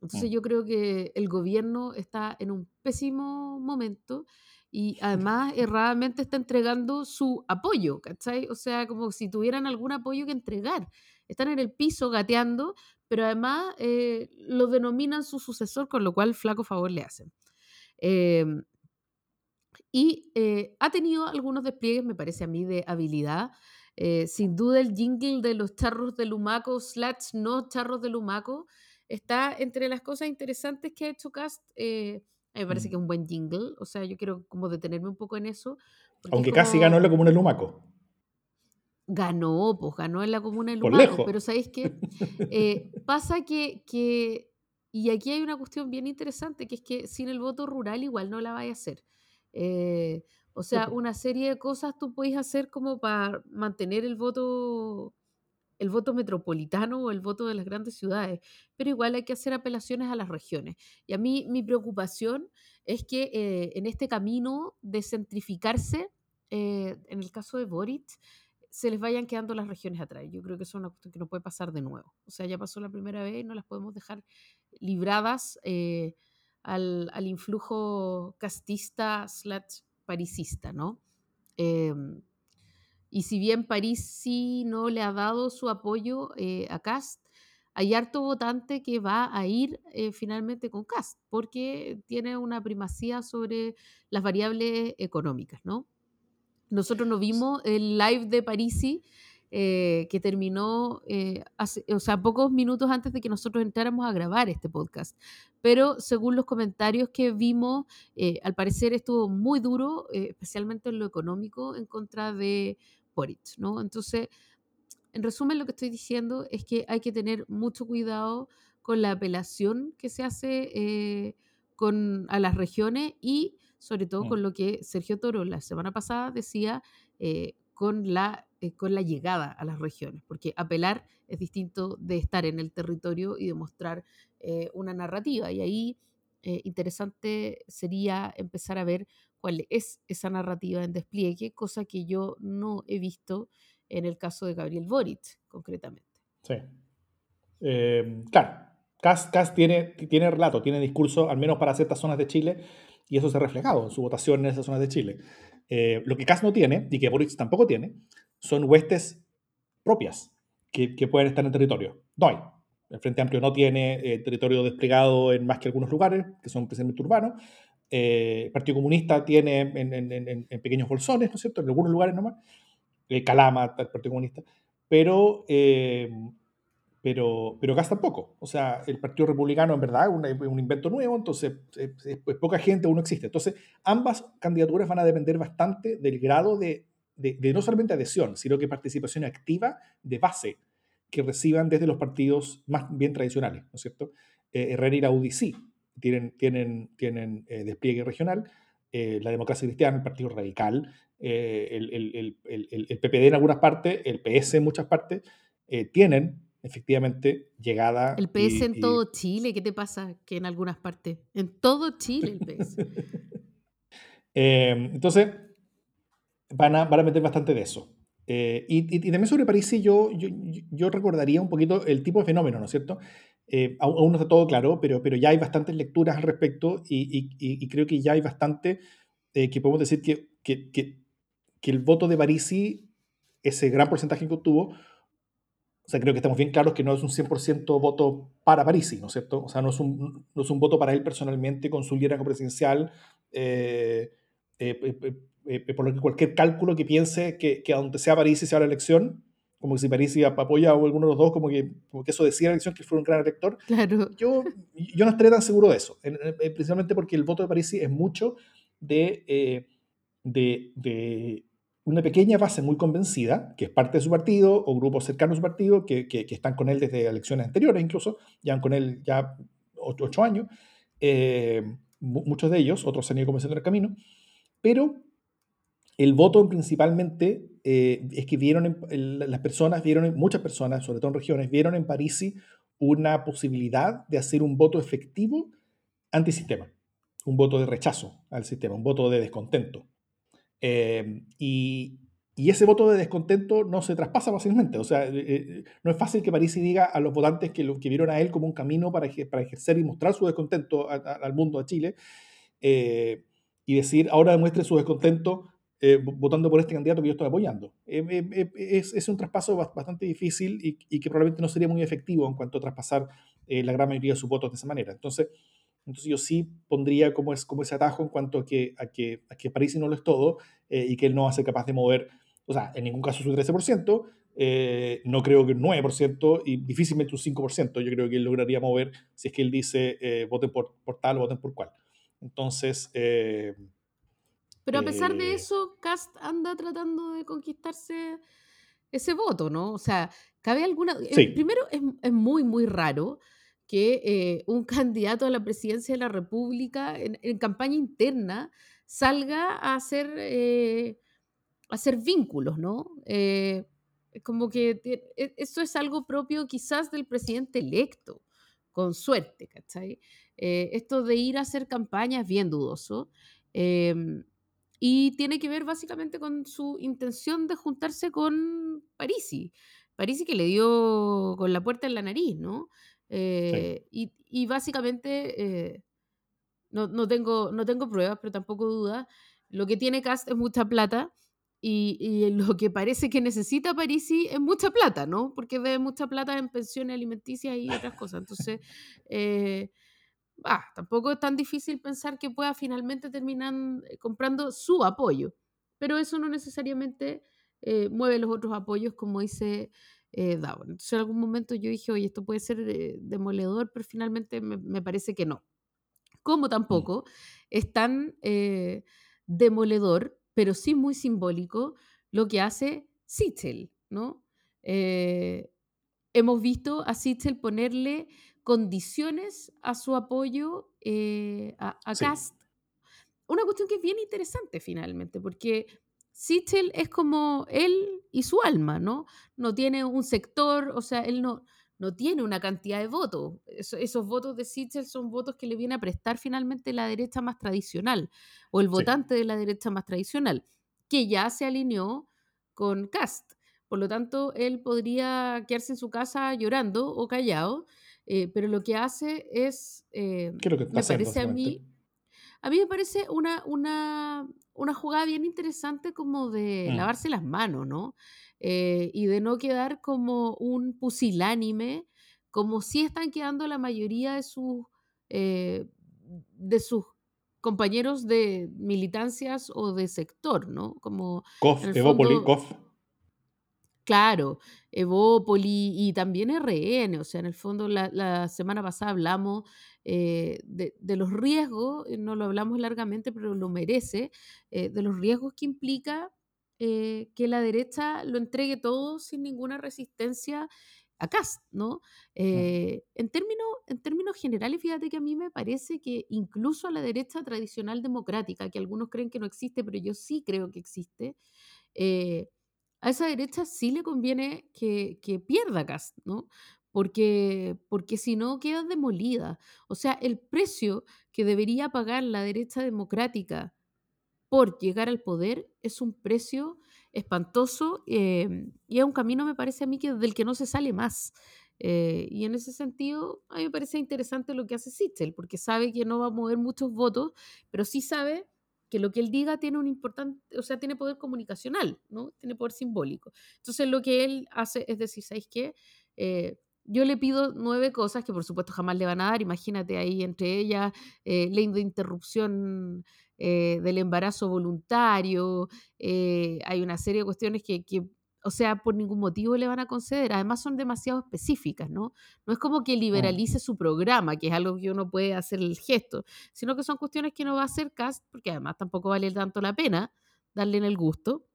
[SPEAKER 2] Entonces mm. yo creo que el gobierno está en un pésimo momento y además erradamente está entregando su apoyo, ¿cachai? O sea, como si tuvieran algún apoyo que entregar están en el piso gateando, pero además eh, lo denominan su sucesor, con lo cual flaco favor le hacen. Em, y eh, ha tenido algunos despliegues, me parece a mí, de habilidad. Eh, sin duda el jingle de los charros de Lumaco, slash no charros de Lumaco, está entre las cosas interesantes que ha hecho Cast. me parece mm. que es un buen jingle, o sea, yo quiero como detenerme un poco en eso.
[SPEAKER 1] Aunque casi ganó la comuna de Lumaco.
[SPEAKER 2] Ganó, pues ganó en la comuna de Lumaco, pero ¿sabéis qué? Eh, pasa que, que, y aquí hay una cuestión bien interesante, que es que sin el voto rural igual no la vaya a hacer. Eh, o sea, una serie de cosas tú puedes hacer como para mantener el voto el voto metropolitano o el voto de las grandes ciudades, pero igual hay que hacer apelaciones a las regiones. Y a mí mi preocupación es que eh, en este camino de centrificarse, eh, en el caso de Boric, se les vayan quedando las regiones atrás. Yo creo que eso es una cuestión que no puede pasar de nuevo. O sea, ya pasó la primera vez y no las podemos dejar libradas eh, al, al, influjo castista slash parisista, ¿no? Em, y si bien París sí no le ha dado su apoyo eh, a Cast, hay harto votante que va a ir eh, finalmente con Cast, porque tiene una primacía sobre las variables económicas, ¿no? Nosotros no vimos el live de Parisi eh, que terminó eh, o sea, pocos minutos antes de que nosotros entráramos a grabar este podcast. Pero según los comentarios que vimos, eh, al parecer estuvo muy duro, eh, especialmente en lo económico, en contra de Boric, ¿no? Entonces, en resumen, lo que estoy diciendo es que hay que tener mucho cuidado con la apelación que se hace con, a las regiones y sobre todo
[SPEAKER 1] Mm.
[SPEAKER 2] con lo que Sergio Toro la semana pasada decía eh, con, la, eh, con la llegada a las regiones, porque apelar es distinto de estar en el territorio y demostrar eh, una narrativa. Y ahí eh, interesante sería empezar a ver cuál es esa narrativa en despliegue, cosa que yo no he visto en el caso de Gabriel Boric, concretamente.
[SPEAKER 1] Sí. Claro, Kass, Kass tiene, tiene relato, tiene discurso, al menos para ciertas zonas de Chile, y eso se ha reflejado en su votación en esas zonas de Chile. Eh, lo que Kass no tiene, y que Boric tampoco tiene, son huestes propias que, que pueden estar en el territorio. No hay. El Frente Amplio no tiene eh, territorio desplegado en más que algunos lugares, que son precisamente urbanos. Eh, el Partido Comunista tiene en, en, en, en, pequeños bolsones, ¿no es cierto? En algunos lugares nomás. Eh, Calama, el Partido Comunista. Pero, eh, pero, pero Gas tampoco. O sea, el Partido Republicano en verdad es un, invento nuevo, entonces es, es, es, poca gente uno existe. Entonces, ambas candidaturas van a depender bastante del grado de, de, no solamente adhesión, sino que participación activa de base que reciban desde los partidos más bien tradicionales, ¿no es cierto? Eh, Herrera y la UDC tienen, tienen, tienen eh, despliegue regional, eh, la democracia cristiana, el Partido Radical, eh, el, el, el, el, PPD en algunas partes, el PS en muchas partes, eh, tienen efectivamente llegada.
[SPEAKER 2] El PS y, en todo y... Chile, ¿qué te pasa? Que en algunas partes, en todo Chile el PS.
[SPEAKER 1] Eh, entonces, van a, van a meter bastante de eso. Eh, y, y, también sobre París, sí, yo, yo, yo, recordaría un poquito el tipo de fenómeno, ¿no es cierto? Eh, aún, aún, no está todo claro, pero, pero ya hay bastantes lecturas al respecto y, y creo que ya hay bastante eh, que podemos decir que, que, que, que, el voto de Parisi, ese gran porcentaje que obtuvo, sea, creo que estamos bien claros que no es un 100% voto para Parisi, ¿no es cierto? O sea, no es un, no es un voto para él personalmente con su liderazgo presidencial. Eh, eh, eh, por lo que cualquier cálculo que piense que, que a donde sea París sea la elección, como que si París apoya a alguno de los dos, como que, como que eso decía la elección que fue un gran elector.
[SPEAKER 2] Claro.
[SPEAKER 1] Yo, yo no estaría tan seguro de eso, precisamente porque el voto de París es mucho de, eh, de, de, una pequeña base muy convencida, que es parte de su partido o grupos cercanos a su partido, que, que, que están con él desde elecciones anteriores incluso, llevan con él ya ocho, ocho años, eh, muchos de ellos, otros han ido comenzando en el camino, pero el voto principalmente eh, es que vieron, en, las personas, vieron, muchas personas, sobre todo en regiones, vieron en Parisi una posibilidad de hacer un voto efectivo antisistema, un voto de rechazo al sistema, un voto de descontento. Eh, y, y, ese voto de descontento no se traspasa fácilmente. O sea, eh, no es fácil que Parisi diga a los votantes que, lo, que vieron a él como un camino para, para ejercer y mostrar su descontento a, a, al mundo, a Chile, eh, y decir, ahora demuestre su descontento eh, votando por este candidato que yo estoy apoyando. Eh, eh, es, es, un traspaso bastante difícil y, y, que probablemente no sería muy efectivo en cuanto a traspasar la gran mayoría de sus votos de esa manera. Entonces, entonces yo sí pondría como, es, como ese atajo en cuanto a que, a que, a que París no lo es todo y que él no va a ser capaz de mover, o sea, en ningún caso su 13%, no creo que un 9% y difícilmente un 5%. Yo creo que él lograría mover si es que él dice voten por, por tal o voten por cual. Entonces, eh,
[SPEAKER 2] pero a pesar de eso, Cast anda tratando de conquistarse ese voto, ¿no? O sea, cabe alguna...
[SPEAKER 1] Sí.
[SPEAKER 2] Primero, es, es, muy, muy raro que eh, un candidato a la presidencia de la República en, campaña interna salga a hacer, eh, hacer vínculos, ¿no? Eh, como que e, eso es algo propio quizás del presidente electo, con suerte, ¿cachai? esto de ir a hacer campaña es bien dudoso. Em, y tiene que ver básicamente con su intención de juntarse con Parisi. Parisi que le dio con la puerta en la nariz, ¿no? Eh, y, básicamente, eh, no, tengo, no tengo pruebas, pero tampoco duda, lo que tiene Cast es mucha plata y, lo que parece que necesita Parisi es mucha plata, ¿no? Porque debe mucha plata en pensiones alimenticias y otras cosas. Entonces, eh, tampoco es tan difícil pensar que pueda finalmente terminar comprando su apoyo, pero eso no necesariamente mueve los otros apoyos, como dice eh, Entonces, en algún momento yo dije, oye, esto puede ser eh, demoledor, pero finalmente me, parece que no. Como mm. tampoco es tan eh, demoledor, pero sí muy simbólico, lo que hace Sichel, ¿no? Eh, hemos visto a Sichel ponerle condiciones a su apoyo a, a Cast. Una cuestión que es bien interesante finalmente, porque Sichel es como él y su alma, ¿no? No tiene un sector, o sea, él no, no tiene una cantidad de votos. esos votos de Sichel son votos que le viene a prestar finalmente la derecha más tradicional o el votante de la derecha más tradicional, que ya se alineó con Cast. Por lo tanto, él podría quedarse en su casa llorando o callado, eh, pero lo que hace es, eh,
[SPEAKER 1] ¿Qué es lo que
[SPEAKER 2] me parece a mí, a mí me parece una, una, una jugada bien interesante como de mm. lavarse las manos, ¿no? Eh, y de no quedar como un pusilánime, como si están quedando la mayoría de sus, eh, de sus compañeros de militancias o de sector, ¿no? Como Claro, Evópoli y también RN, o sea, en el fondo la, semana pasada hablamos eh, de, los riesgos, eh, no lo hablamos largamente, pero lo merece, eh, de los riesgos que implica que la derecha lo entregue todo sin ninguna resistencia a Cast, ¿no? en, términos, en términos generales, fíjate que a mí me parece que incluso a la derecha tradicional democrática, que algunos creen que no existe, pero yo sí creo que existe, a esa derecha sí le conviene que, pierda Cast, ¿no? Porque, porque si no queda demolida. O sea, el precio que debería pagar la derecha democrática por llegar al poder es un precio espantoso em, y es un camino, me parece a mí, que, del que no se sale más. Eh, y en ese sentido, a mí me parece interesante lo que hace Sichel, porque sabe que no va a mover muchos votos, pero sí sabe que lo que él diga tiene un importante, o sea, tiene poder comunicacional, ¿no? Tiene poder simbólico. Entonces lo que él hace es decir, ¿sabéis qué? Eh, yo le pido nueve cosas que por supuesto jamás le van a dar. Imagínate ahí entre ellas eh, ley de interrupción eh, del embarazo voluntario. Eh, hay una serie de cuestiones que, que o sea, por ningún motivo le van a conceder. Además son demasiado específicas, ¿no? No es como que liberalice su programa, que es algo que uno puede hacer el gesto, sino que son cuestiones que no va a hacer CAST, porque además tampoco vale tanto la pena darle en el gusto.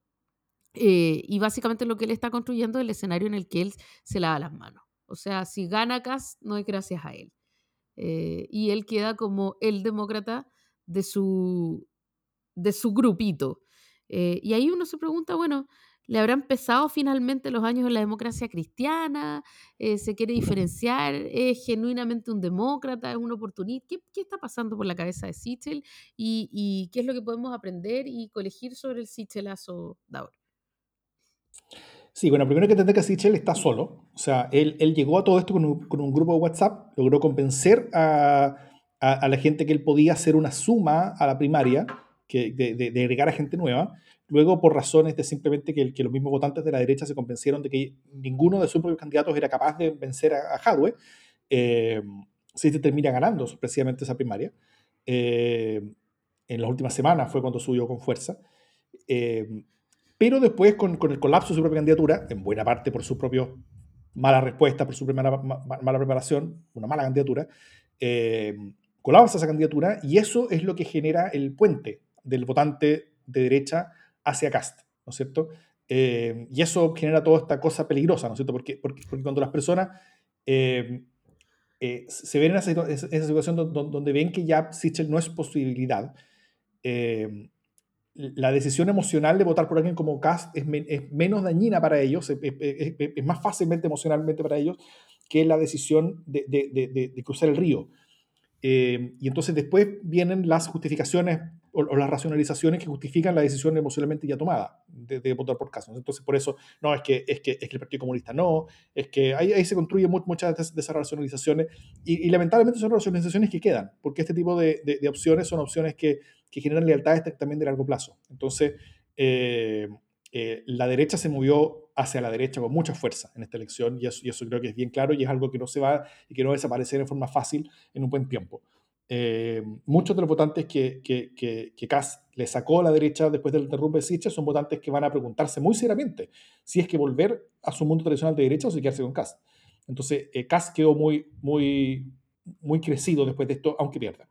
[SPEAKER 2] Eh, y básicamente lo que él está construyendo es el escenario en el que él se lava las manos. O sea, si gana CAST, no es gracias a él. Eh, y él queda como el demócrata de su, de su grupito. Eh, y ahí uno se pregunta, bueno, le habrá empezado finalmente los años de la democracia cristiana, eh, se quiere diferenciar, es genuinamente un demócrata, es un oportunista. ¿Qué, está pasando por la cabeza de Sichel y, qué es lo que podemos aprender y colegir sobre el Sichelazo de ahora?
[SPEAKER 1] Sí, bueno, primero que entender que Sichel está solo. O sea, él, llegó a todo esto con un, grupo de WhatsApp, logró convencer a, la gente que él podía hacer una suma a la primaria, que, de agregar a gente nueva Luego, por razones de simplemente que, los mismos votantes de la derecha se convencieron de que ninguno de sus propios candidatos era capaz de vencer a, a Hadwe, eh, se termina ganando precisamente esa primaria. Eh, en las últimas semanas fue cuando subió con fuerza. Eh, pero después, con, el colapso de su propia candidatura, en buena parte por su propia mala respuesta, por su mala, mala preparación, una mala candidatura, colapsa esa candidatura y eso es lo que genera el puente del votante de derecha hacia Cast, ¿no es cierto? Eh, y eso genera toda esta cosa peligrosa, ¿no es cierto? Porque, porque, cuando las personas, eh, eh, se ven en esa, esa situación donde, ven que ya Sichel no es posibilidad, eh, la decisión emocional de votar por alguien como Cast es, menos dañina para ellos, es, más fácilmente emocionalmente para ellos que la decisión de, de cruzar el río. Eh, y entonces después vienen las justificaciones o, las racionalizaciones que justifican la decisión emocionalmente ya tomada de, votar por casos. Entonces, por eso, no, es que, es que, es que el Partido Comunista no, es que ahí, ahí se construyen muchas de esas racionalizaciones y, lamentablemente son racionalizaciones que quedan, porque este tipo de, de opciones son opciones que, que, generan lealtades también de largo plazo. Entonces, eh, eh, la derecha se movió hacia la derecha con mucha fuerza en esta elección y eso, creo que es bien claro y es algo que no se va y que no va a desaparecer en forma fácil en un buen tiempo. Eh, muchos de los votantes que, que, que, Kass le sacó a la derecha después del derrumbe de Siche son votantes que van a preguntarse muy seriamente si es que volver a su mundo tradicional de derecha o si quedarse con Kass. Entonces, eh, Kass quedó muy, muy, muy crecido después de esto, aunque pierda.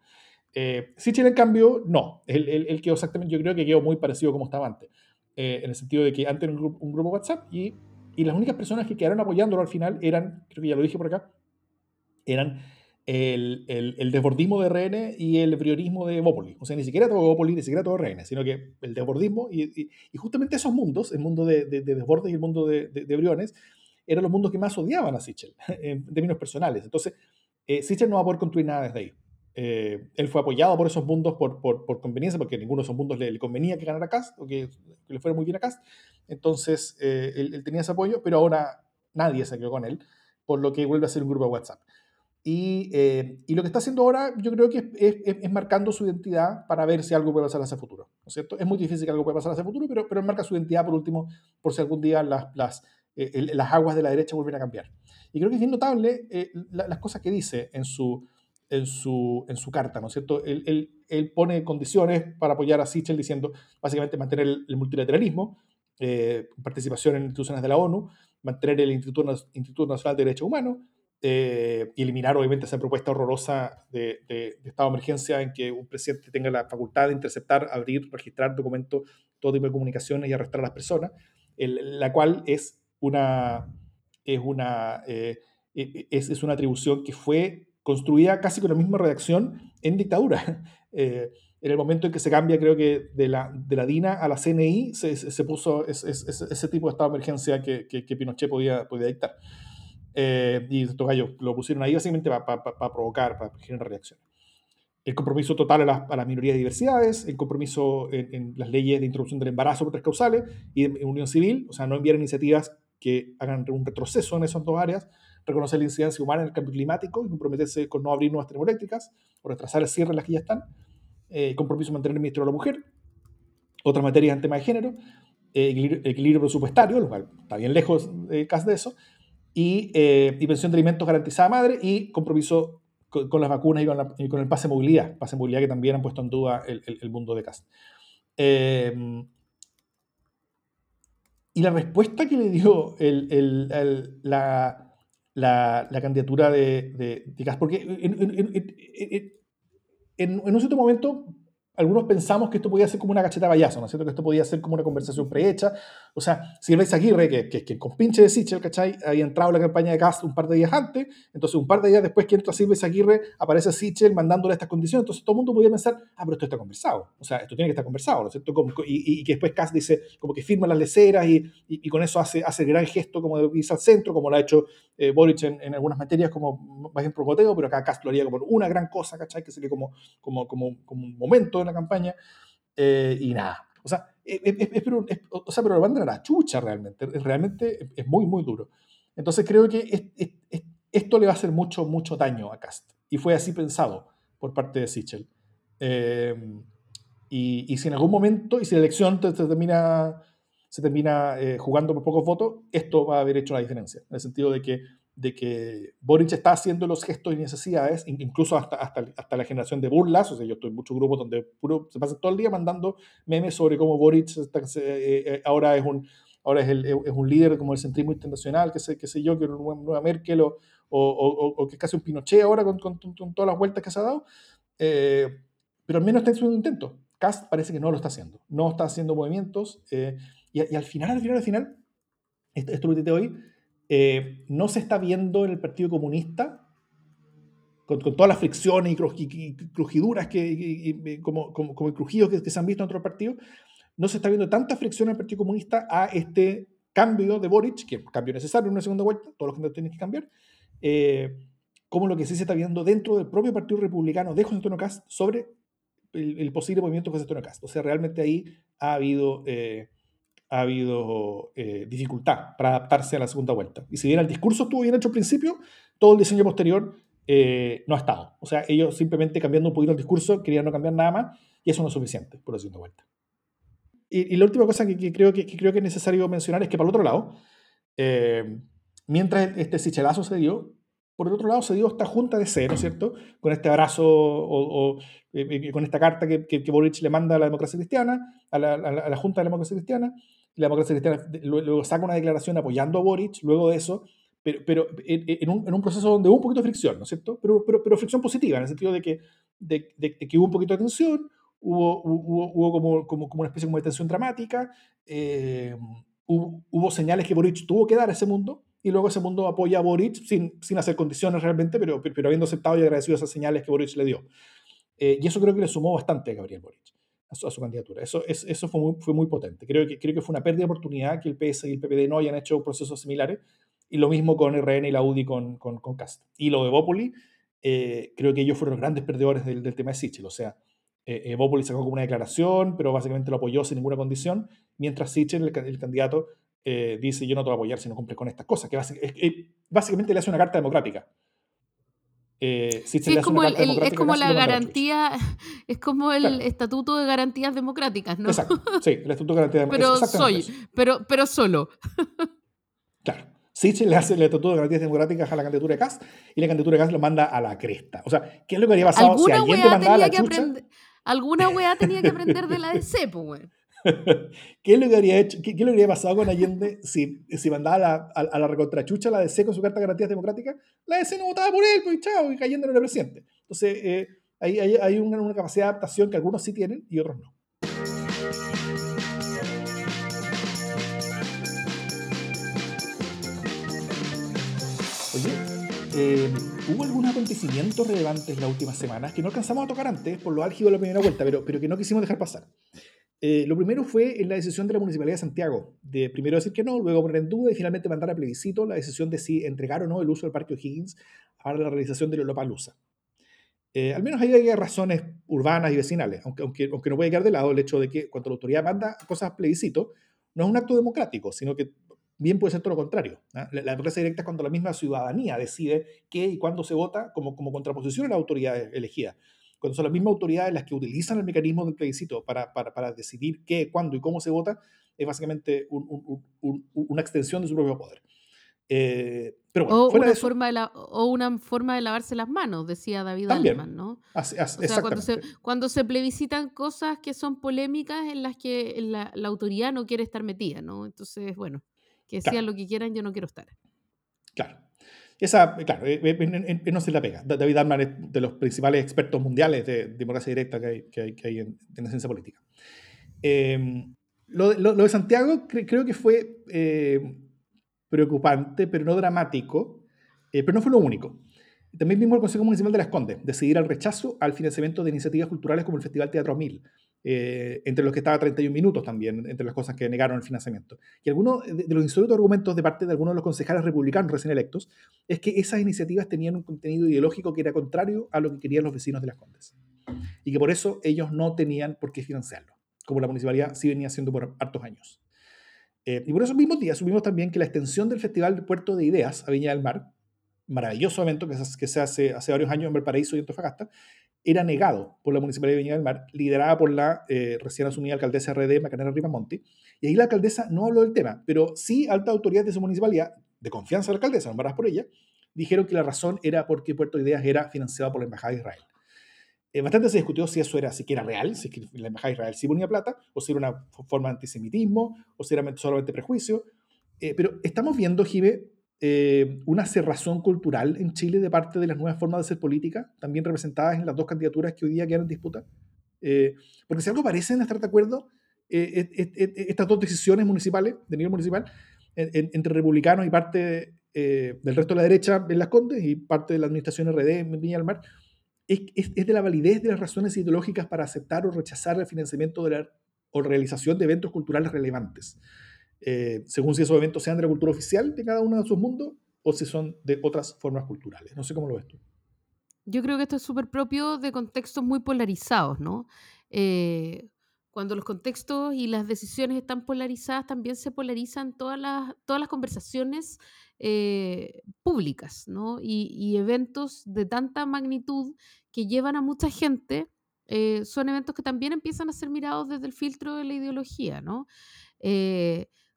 [SPEAKER 1] Eh, en cambio, no. Él, él, quedó exactamente, yo creo que quedó muy parecido como estaba antes. Eh, en el sentido de que antes era un grupo, WhatsApp y, y, las únicas personas que quedaron apoyándolo al final eran, creo que ya lo dije por acá, eran el, el, desbordismo de RN y el priorismo de Bópoli. O sea, ni siquiera todo Bópoli, ni siquiera todo RN, sino que el desbordismo y, justamente esos mundos, el mundo de, de, desbordes y el mundo de, de, briones, eran los mundos que más odiaban a Sichel en términos personales. Entonces, eh, Sichel no va a poder construir nada desde ahí. Eh, él fue apoyado por esos mundos por, conveniencia, porque ninguno de esos mundos le, convenía que ganara Cast o que, le fuera muy bien a Cast. Entonces, eh, él, tenía ese apoyo, pero ahora nadie se quedó con él, por lo que vuelve a ser un grupo de WhatsApp. Y, eh, y lo que está haciendo ahora, yo creo que es, es, marcando su identidad para ver si algo puede pasar hacia el futuro. ¿no es cierto? Es muy difícil que algo pueda pasar hacia el futuro, pero, pero marca su identidad por último, por si algún día las, las, las aguas de la derecha vuelven a cambiar. Y creo que es bien notable las cosas que dice en su en su, en su carta, ¿no es cierto? Él, él, él, pone condiciones para apoyar a Sichel diciendo básicamente mantener el, multilateralismo, eh, participación en instituciones de la ONU, mantener el Instituto, Instituto Nacional de Derechos Humanos eh, y eliminar obviamente esa propuesta horrorosa de, estado de emergencia en que un presidente tenga la facultad de interceptar, abrir, registrar documentos, todo tipo de comunicaciones y arrestar a las personas, la cual es una, es una, eh, e, e, es, es una atribución que fue construida casi con la misma redacción en dictadura. Eh, en el momento en que se cambia, creo que de la, de la DINA a la CNI, se, puso ese, ese, tipo de estado de emergencia que, que, Pinochet podía, podía dictar. Eh, y estos gallos lo pusieron ahí básicamente para provocar, para generar reacciones. El compromiso total a, la, las minorías y diversidades, el compromiso en, las leyes de introducción del embarazo por tres causales y en unión civil, o sea, no enviar iniciativas que hagan un retroceso en esas dos áreas, reconocer la incidencia humana en el cambio climático y comprometerse con no abrir nuevas termoeléctricas o retrasar el cierre en las que ya están, eh, compromiso de mantener el Ministerio de la Mujer, otras materias en tema de género, eh, equilibrio, presupuestario, lo cual está bien lejos eh, de eso, y, eh, y, pensión de alimentos garantizada madre y compromiso con, las vacunas y con, el pase de movilidad, pase de movilidad que también han puesto en duda el, el, mundo de CAS. Eh, y la respuesta que le dio el, la, la, la candidatura de, de, de Gas, porque en, en, en, en, un cierto momento algunos pensamos que esto podía ser como una cacheta payaso, ¿no es cierto? Que esto podía ser como una conversación prehecha. O sea, si el Aguirre, que, que, que con pinche de Sichel, ¿cachai? Había entrado en la campaña de Cast un par de días antes, entonces un par de días después que entra Silvia Aguirre, aparece Sichel mandándole estas condiciones, entonces todo el mundo podía pensar, ah, pero esto está conversado. O sea, esto tiene que estar conversado, ¿no es cierto? Como, y, y, que después Cast dice, como que firma las leceras y, y, con eso hace, hace el gran gesto como de irse al centro, como lo ha hecho eh, Boric en, en, algunas materias, como más bien progoteo, pero acá Cast lo haría como una gran cosa, ¿cachai? Que sería como, como, como, como un momento en la campaña. Eh, y nada. O sea, es, pero, o sea, pero lo van a la chucha realmente. Realmente es muy, muy duro. Entonces creo que esto le va a hacer mucho, mucho daño a Cast. Y fue así pensado por parte de Sichel. Em, y, y, si en algún momento, y si la elección se termina, se termina eh, jugando por pocos votos, esto va a haber hecho la diferencia. En el sentido de que de que Boric está haciendo los gestos y necesidades, incluso hasta, hasta, hasta la generación de burlas, o sea, yo estoy en muchos grupos donde puro, se pasa todo el día mandando memes sobre cómo Boric está, eh, eh, ahora es un ahora es, el, es, un líder como el centrismo internacional, que sé, que sé yo, que una nueva Merkel o, o, o, que es casi un Pinochet ahora con, con, con, todas las vueltas que se ha dado, eh, pero al menos está haciendo un intento. Cast parece que no lo está haciendo, no está haciendo movimientos y, y, al final, al final, al final, esto, esto lo hoy, eh, no se está viendo en el Partido Comunista con, todas las fricciones y, crujiduras que, como, crujidos que, se han visto en otros partidos, no se está viendo tanta fricción en el Partido Comunista a este cambio de Boric, que es cambio necesario en una segunda vuelta, todos los candidatos tienen que cambiar, eh, como lo que sí se está viendo dentro del propio Partido Republicano de José Antonio Cast sobre el, posible movimiento de José Antonio Cast. O sea, realmente ahí ha habido, eh, ha habido eh, dificultad para adaptarse a la segunda vuelta. Y si bien el discurso estuvo bien hecho al principio, todo el diseño posterior no ha estado. O sea, ellos simplemente cambiando un poquito el discurso querían no cambiar nada más y eso no es suficiente por la segunda vuelta. Y, la última cosa que, creo que, creo que es necesario mencionar es que, por el otro lado, eh, mientras este sichelazo se dio, por el otro lado se dio esta junta de C, ¿no es cierto? Con este abrazo o, eh, eh, con esta carta que, que, Boric le manda a la democracia cristiana, a la, a la, Junta de la Democracia Cristiana. La democracia cristiana luego saca una declaración apoyando a Boric, luego de eso, pero, pero en, un, en, un, proceso donde hubo un poquito de fricción, ¿no es cierto? Pero, pero, pero fricción positiva, en el sentido de que, de, de que hubo un poquito de tensión, hubo, hubo, como, como, como, una especie de tensión dramática, eh, hubo, señales que Boric tuvo que dar a ese mundo, y luego ese mundo apoya a Boric sin, sin hacer condiciones realmente, pero, pero habiendo aceptado y agradecido esas señales que Boric le dio. Eh, y eso creo que le sumó bastante a Gabriel Boric, a su, a su candidatura. Eso, es, eso fue, muy, fue muy potente. Creo que, creo que fue una pérdida de oportunidad que el PS y el PPD no hayan hecho procesos similares, y lo mismo con RN y la UDI con, con, con Cast. Y lo de Bópoli, eh, creo que ellos fueron los grandes perdedores del, del tema de Sichel. O sea, eh, eh sacó como una declaración, pero básicamente lo apoyó sin ninguna condición, mientras Sichel, el, candidato, eh, dice yo no te voy a apoyar si no cumple con estas cosas, que básicamente, le hace una carta democrática.
[SPEAKER 2] Eh, es, como es, como la garantía, es como el estatuto de garantías democráticas, ¿no?
[SPEAKER 1] Exacto, sí, el estatuto de garantías
[SPEAKER 2] democráticas. Pero soy, pero, pero solo.
[SPEAKER 1] Claro. Sichel le hace el estatuto de garantías democráticas a la candidatura de Kass y la candidatura de Kass lo manda a la cresta. O sea, ¿qué es lo que habría pasado si alguien te mandaba a la chucha?
[SPEAKER 2] Alguna weá tenía que aprender de la DC, pues.
[SPEAKER 1] ¿Qué es lo que habría hecho? ¿Qué, qué lo habría pasado con Allende si, si mandaba la, a, a la recontrachucha la DC con su carta de garantías democráticas? La DC no votaba por él, pues chao, y Allende no era presidente. Entonces, eh, hay, hay, hay una, una, capacidad de adaptación que algunos sí tienen y otros no. Oye, eh, hubo algunos acontecimientos relevantes las últimas semanas que no alcanzamos a tocar antes por lo álgido de la primera vuelta, pero, pero que no quisimos dejar pasar. Eh, lo primero fue en la decisión de la Municipalidad de Santiago, de primero decir que no, luego poner en duda y finalmente mandar a plebiscito la decisión de si entregar o no el uso del Parque O'Higgins para la realización de Lollapalooza. Eh, al menos ahí hay razones urbanas y vecinales, aunque, aunque, aunque no puede quedar de lado el hecho de que cuando la autoridad manda cosas a plebiscito, no es un acto democrático, sino que bien puede ser todo lo contrario. ¿ah? La, democracia directa es cuando la misma ciudadanía decide qué y cuándo se vota como, como contraposición a la autoridad elegida. Cuando son las mismas autoridades las que utilizan el mecanismo del plebiscito para, para, para decidir qué, cuándo y cómo se vota, es básicamente una extensión de su propio poder.
[SPEAKER 2] Eh, pero o, una forma de la, o una forma de lavarse las manos, decía David ¿no?
[SPEAKER 1] Así, o sea,
[SPEAKER 2] cuando se, cuando se, plebiscitan cosas que son polémicas en las que la, la, autoridad no quiere estar metida, ¿no? Entonces, bueno, que sean lo que quieran, yo no quiero estar.
[SPEAKER 1] Claro. Esa, claro, eh, eh, eh, no se la pega. David Alman es de los principales expertos mundiales de democracia directa que hay, que hay, que hay en, en, ciencia política. Em, lo, lo, de Santiago creo que fue preocupante, pero no dramático, pero no fue lo único. También vimos el Consejo Municipal de Las Condes decidir el rechazo al financiamiento de iniciativas culturales como el Festival Teatro Mil, eh, entre los que estaba 31 minutos también, entre las cosas que negaron el financiamiento. Y algunos de, los insólitos argumentos de parte de algunos de los concejales republicanos recién electos es que esas iniciativas tenían un contenido ideológico que era contrario a lo que querían los vecinos de las Condes. Y que por eso ellos no tenían por qué financiarlo, como la municipalidad sí venía haciendo por hartos años. Eh, y por esos mismos días subimos también que la extensión del Festival Puerto de Ideas a Viña del Mar, maravilloso evento que se, que se hace hace varios años en Valparaíso y Antofagasta, era negado por la Municipalidad de Viña del Mar, liderada por la eh, recién asumida alcaldesa RD, Macarena Ripamonti. Y ahí la alcaldesa no habló del tema, pero sí alta autoridad de su municipalidad, de confianza de la alcaldesa, nombradas por ella, dijeron que la razón era porque Puerto Ideas era financiado por la Embajada de Israel. Eh, bastante se discutió si eso era siquiera real, si la Embajada de Israel sí ponía plata, o si era una forma de antisemitismo, o si era solamente prejuicio. Eh, pero estamos viendo, Jive, eh, una cerrazón cultural en Chile de parte de las nuevas formas de hacer política, también representadas en las dos candidaturas que hoy día quedan en disputa. Eh, porque si algo parecen estar de acuerdo, eh, estas dos decisiones municipales, de nivel municipal, entre republicanos y parte eh, del resto de la derecha en Las Condes y parte de la administración RD en Viña del Mar, es, es, de la validez de las razones ideológicas para aceptar o rechazar el financiamiento de la, o realización de eventos culturales relevantes, eh, según si esos eventos sean de la cultura oficial de cada uno de sus mundos o si son de otras formas culturales. No sé cómo lo ves tú.
[SPEAKER 2] Yo creo que esto es súper propio de contextos muy polarizados, ¿no? Eh, cuando los contextos y las decisiones están polarizadas, también se polarizan todas las, todas las conversaciones eh, públicas, ¿no? Y, eventos de tanta magnitud que llevan a mucha gente, son eventos que también empiezan a ser mirados desde el filtro de la ideología, ¿no?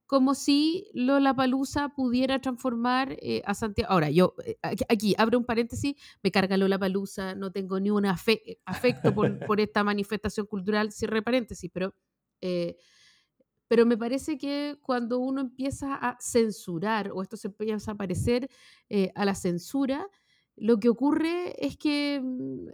[SPEAKER 2] Como si Lola Palusa pudiera transformar eh, a Santiago. Ahora, yo eh, aquí, abro un paréntesis, me carga Lola Palusa, no tengo ni un afecto por, esta manifestación cultural, cierre paréntesis, pero, eh, pero me parece que cuando uno empieza a censurar o esto se empieza a parecer a la censura, lo que ocurre es que mm,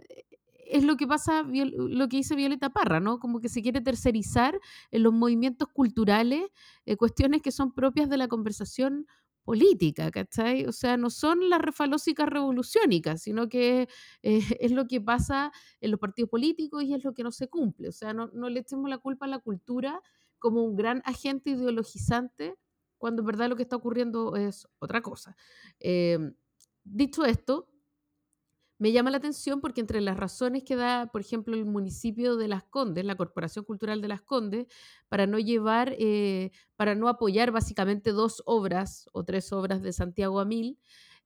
[SPEAKER 2] es lo que pasa, lo que dice Violeta Parra, ¿no? Como que se quiere tercerizar en los movimientos culturales eh, cuestiones que son propias de la conversación política, ¿cachai? O sea, no son las refalósicas revolucionicas, sino que eh, es lo que pasa en los partidos políticos y es lo que no se cumple. O sea, no, le echemos la culpa a la cultura como un gran agente ideologizante, cuando en verdad lo que está ocurriendo es otra cosa. Em, dicho esto, me llama la atención porque entre las razones que da, por ejemplo, el municipio de Las Condes, la Corporación Cultural de Las Condes, para no llevar, eh, para no apoyar básicamente dos obras o tres obras de Santiago a Mil,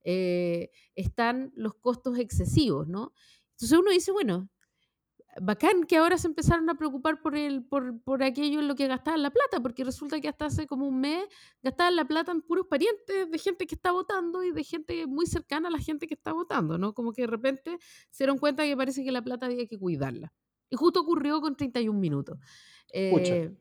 [SPEAKER 2] eh, están los costos excesivos, ¿no? Entonces uno dice, bueno, bacán que ahora se empezaron a preocupar por, el, por, por aquello en lo que gastaban la plata, porque resulta que hasta hace como un mes gastaban la plata en puros parientes de gente que está votando y de gente muy cercana a la gente que está votando, ¿no? Como que de repente se dieron cuenta que parece que la plata había que cuidarla. Y justo ocurrió con 31 minutos. pucha. Eh,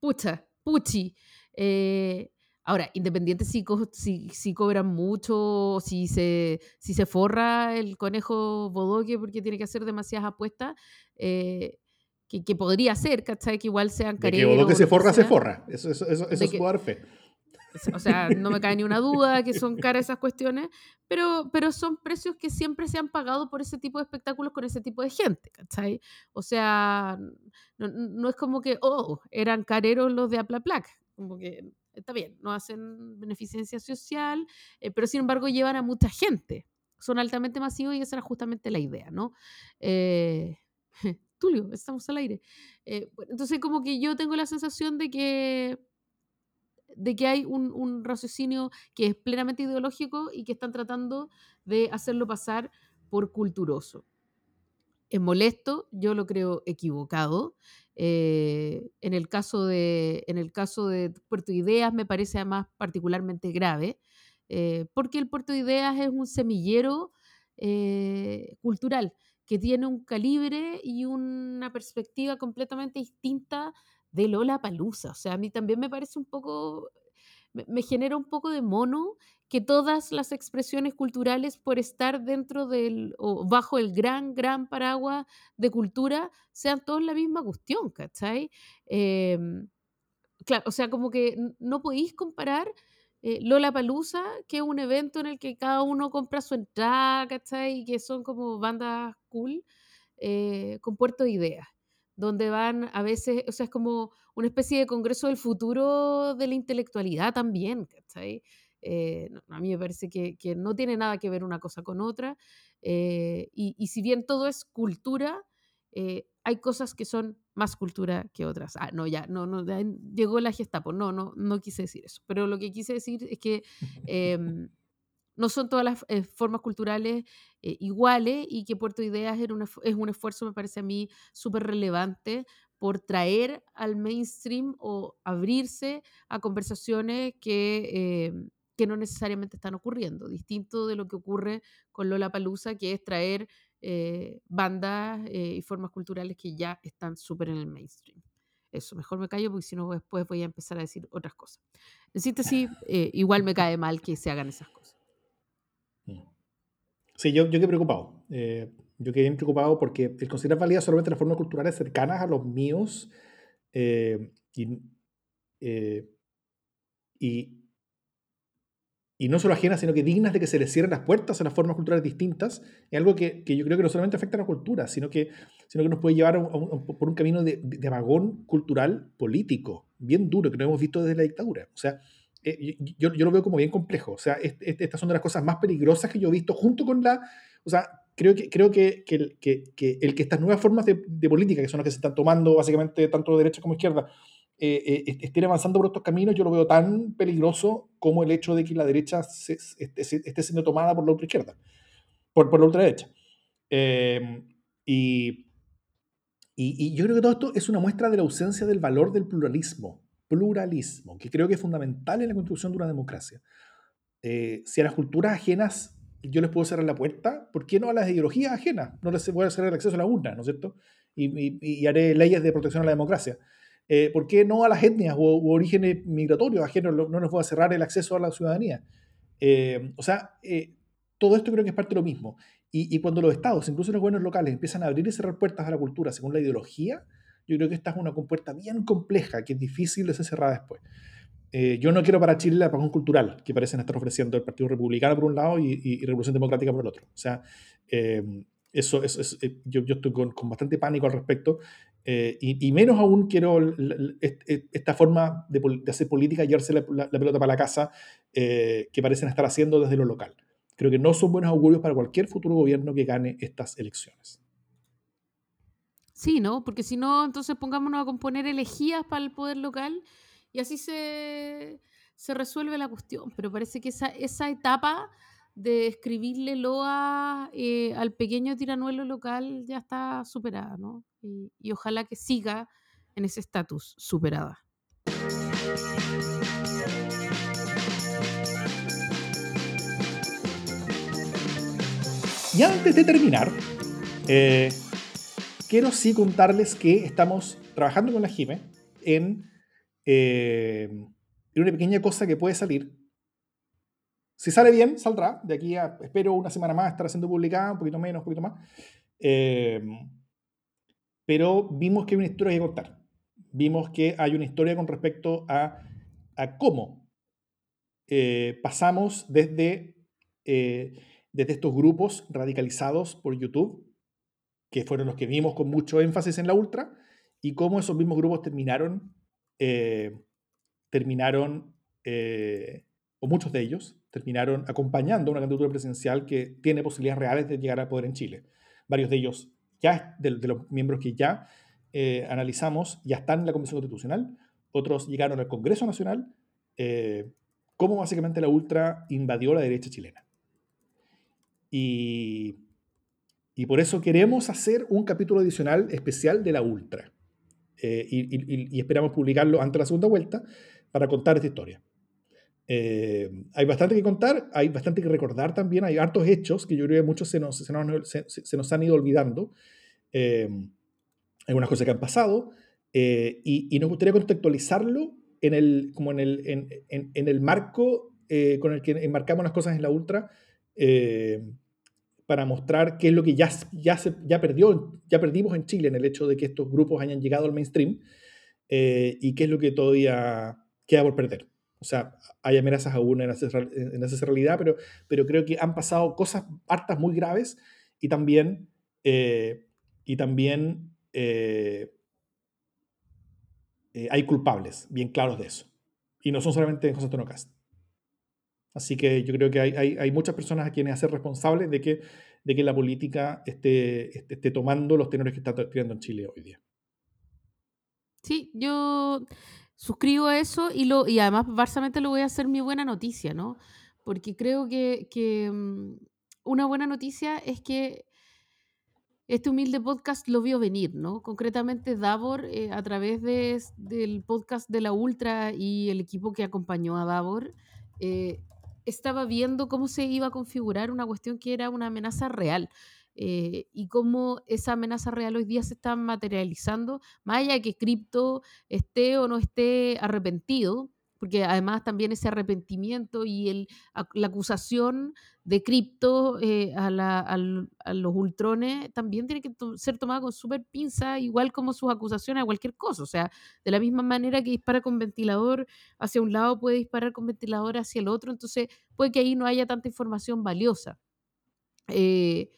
[SPEAKER 2] pucha, puchi. Eh, Ahora, independiente si, si, si, cobran mucho, si se, si se forra el conejo bodoque porque tiene que hacer demasiadas apuestas, eh, que, podría ser, ¿cachai? Que igual sean caros.
[SPEAKER 1] Que bodoque se forra, se forra. Eso, eso, eso, eso es que, fe.
[SPEAKER 2] O sea, no me cae ni una duda que son caras esas cuestiones, pero, pero son precios que siempre se han pagado por ese tipo de espectáculos con ese tipo de gente, ¿cachai? O sea, no, no es como que, oh, eran careros los de Aplaplac, como que está bien, no hacen beneficencia social, eh, pero sin embargo llevan a mucha gente. Son altamente masivos y esa era justamente la idea, ¿no? Eh, Tulio, estamos al aire. Eh, entonces, como que yo tengo la sensación de que, de que hay un, un, raciocinio que es plenamente ideológico y que están tratando de hacerlo pasar por culturoso. Es molesto, yo lo creo equivocado. Eh, en, el caso de, en el caso de Puerto Ideas me parece además particularmente grave, eh, porque el Puerto Ideas es un semillero eh, cultural que tiene un calibre y una perspectiva completamente distinta de Lola Palusa. O sea, a mí también me parece un poco, me genera un poco de mono que todas las expresiones culturales por estar dentro del o bajo el gran, gran paraguas de cultura sean todos la misma cuestión, ¿cachai? Em, claro, o sea, como que no podéis comparar eh, Lola Palusa, que es un evento en el que cada uno compra su entrada, ¿cachai? Y que son como bandas cool, eh, con Puerto de Ideas donde van a veces, o sea, es como una especie de congreso del futuro de la intelectualidad también, ¿cachai? Eh, a mí me parece que, no tiene nada que ver una cosa con otra. Eh, y, si bien todo es cultura, eh, hay cosas que son más cultura que otras. Ah, no, ya, no, no, llegó la Gestapo. No, no, no quise decir eso. Pero lo que quise decir es que em, no son todas las formas culturales iguales y que Puerto Ideas es un esfuerzo, me parece a mí, súper relevante por traer al mainstream o abrirse a conversaciones que em, que no necesariamente están ocurriendo, distinto de lo que ocurre con Lola Palusa, que es traer eh, bandas eh, y formas culturales que ya están súper en el mainstream. Eso, mejor me callo porque si no después voy a empezar a decir otras cosas. En síntesis, eh, igual me cae mal que se hagan esas cosas.
[SPEAKER 1] Sí, yo, yo quedé preocupado. yo quedé preocupado porque el considerar válida solamente las formas culturales cercanas a los míos y, y y no solo ajenas, sino que dignas de que se les cierren las puertas a las formas culturales distintas, es algo que, que yo creo que no solamente afecta a la cultura, sino que, sino que nos puede llevar por un camino de, de, vagón cultural político, bien duro, que no hemos visto desde la dictadura. O sea, eh, yo, yo, lo veo como bien complejo. O sea, estas son de las cosas más peligrosas que yo he visto junto con la... O sea, creo que, creo que, que, que, el que estas nuevas formas de, de, política, que son las que se están tomando básicamente tanto de derecha como izquierda, eh, eh, estén avanzando por estos caminos, yo lo veo tan peligroso como el hecho de que la derecha se, esté, esté, siendo tomada por la otra izquierda, por, por la ultraderecha. Eh, y, y, y, yo creo que todo esto es una muestra de la ausencia del valor del pluralismo, pluralismo, que creo que es fundamental en la construcción de una democracia. Eh, si a las culturas ajenas yo les puedo cerrar la puerta, ¿por qué no a las ideologías ajenas? No les voy a cerrar el acceso a la urna, ¿no es cierto? Y, haré leyes de protección a la democracia. Eh, ¿Por qué no a las etnias u, orígenes migratorios ajenos no les voy a cerrar el acceso a la ciudadanía? Eh, o sea, todo esto creo que es parte de lo mismo. Y, y, cuando los estados, incluso los gobiernos locales, empiezan a abrir y cerrar puertas a la cultura según la ideología, yo creo que esta es una compuerta bien compleja que es difícil de ser cerrada después. Eh, yo no quiero para Chile la apagón cultural que parecen estar ofreciendo el Partido Republicano por un lado y, y, Revolución Democrática por el otro. O sea, eh, eso, es, eh, yo, yo, estoy con, con, bastante pánico al respecto y, y, menos aún quiero esta forma de, de, hacer política y llevarse la, la, pelota para la casa que parecen estar haciendo desde lo local. Creo que no son buenos augurios para cualquier futuro gobierno que gane estas elecciones.
[SPEAKER 2] Sí, ¿no? Porque si no, entonces pongámonos a componer elegías para el poder local y así se, se resuelve la cuestión. Pero parece que esa, esa etapa de escribirle loa eh, al pequeño tiranuelo local ya está superada, ¿no? Y, y ojalá que siga en ese estatus superada.
[SPEAKER 1] Y antes de terminar, eh, quiero sí contarles que estamos trabajando con la JIME en eh, una pequeña cosa que puede salir. Si sale bien, saldrá. De aquí a, espero una semana más estar siendo publicada, un poquito menos, un poquito más. Eh, pero vimos que hay una historia que contar. Vimos que hay una historia con respecto a, a cómo eh, pasamos desde, eh, desde estos grupos radicalizados por YouTube, que fueron los que vimos con mucho énfasis en la Ultra, y cómo esos mismos grupos terminaron eh, terminaron, eh, o muchos de ellos, terminaron acompañando una candidatura presidencial que tiene posibilidades reales de llegar al poder en Chile. Varios de ellos, ya de, los miembros que ya eh, analizamos, ya están en la Comisión Constitucional, otros llegaron al Congreso Nacional, cómo básicamente la ultra invadió la derecha chilena. Y, y por eso queremos hacer un capítulo adicional especial de la ultra. Eh, y, esperamos publicarlo antes de la segunda vuelta para contar esta historia. Eh, hay bastante que contar, hay bastante que recordar también, hay hartos hechos que yo creo que muchos se nos, se nos, se, nos han ido olvidando, eh, algunas cosas que han pasado, y, nos gustaría contextualizarlo en el, como en el, en, en el marco con el que enmarcamos las cosas en la Ultra, para mostrar qué es lo que ya, ya, se, ya, perdió, ya perdimos en Chile en el hecho de que estos grupos hayan llegado al mainstream eh, y qué es lo que todavía queda por perder. O sea, hay amenazas aún en esa, en realidad, pero, pero creo que han pasado cosas hartas muy graves y también, eh, y también eh, hay culpables bien claros de eso. Y no son solamente en José Antonio Cast. Así que yo creo que hay, hay, hay, muchas personas a quienes hacer responsables de que, de que la política esté, esté, tomando los tenores que está teniendo en Chile hoy día.
[SPEAKER 2] Sí, yo suscribo a eso y, lo, y además básicamente lo voy a hacer mi buena noticia, ¿no? Porque creo que, que mm, una buena noticia es que este humilde podcast lo vio venir, ¿no? Concretamente Davor, eh, a través de, del podcast de la Ultra y el equipo que acompañó a Davor, eh, estaba viendo cómo se iba a configurar una cuestión que era una amenaza real. Eh, y cómo esa amenaza real hoy día se está materializando, más allá de que cripto esté o no esté arrepentido, porque además también ese arrepentimiento y el, la acusación de cripto eh, a, los ultrones también tiene que ser tomada con súper pinza, igual como sus acusaciones a cualquier cosa. O sea, de la misma manera que dispara con ventilador hacia un lado, puede disparar con ventilador hacia el otro, entonces puede que ahí no haya tanta información valiosa. Eh,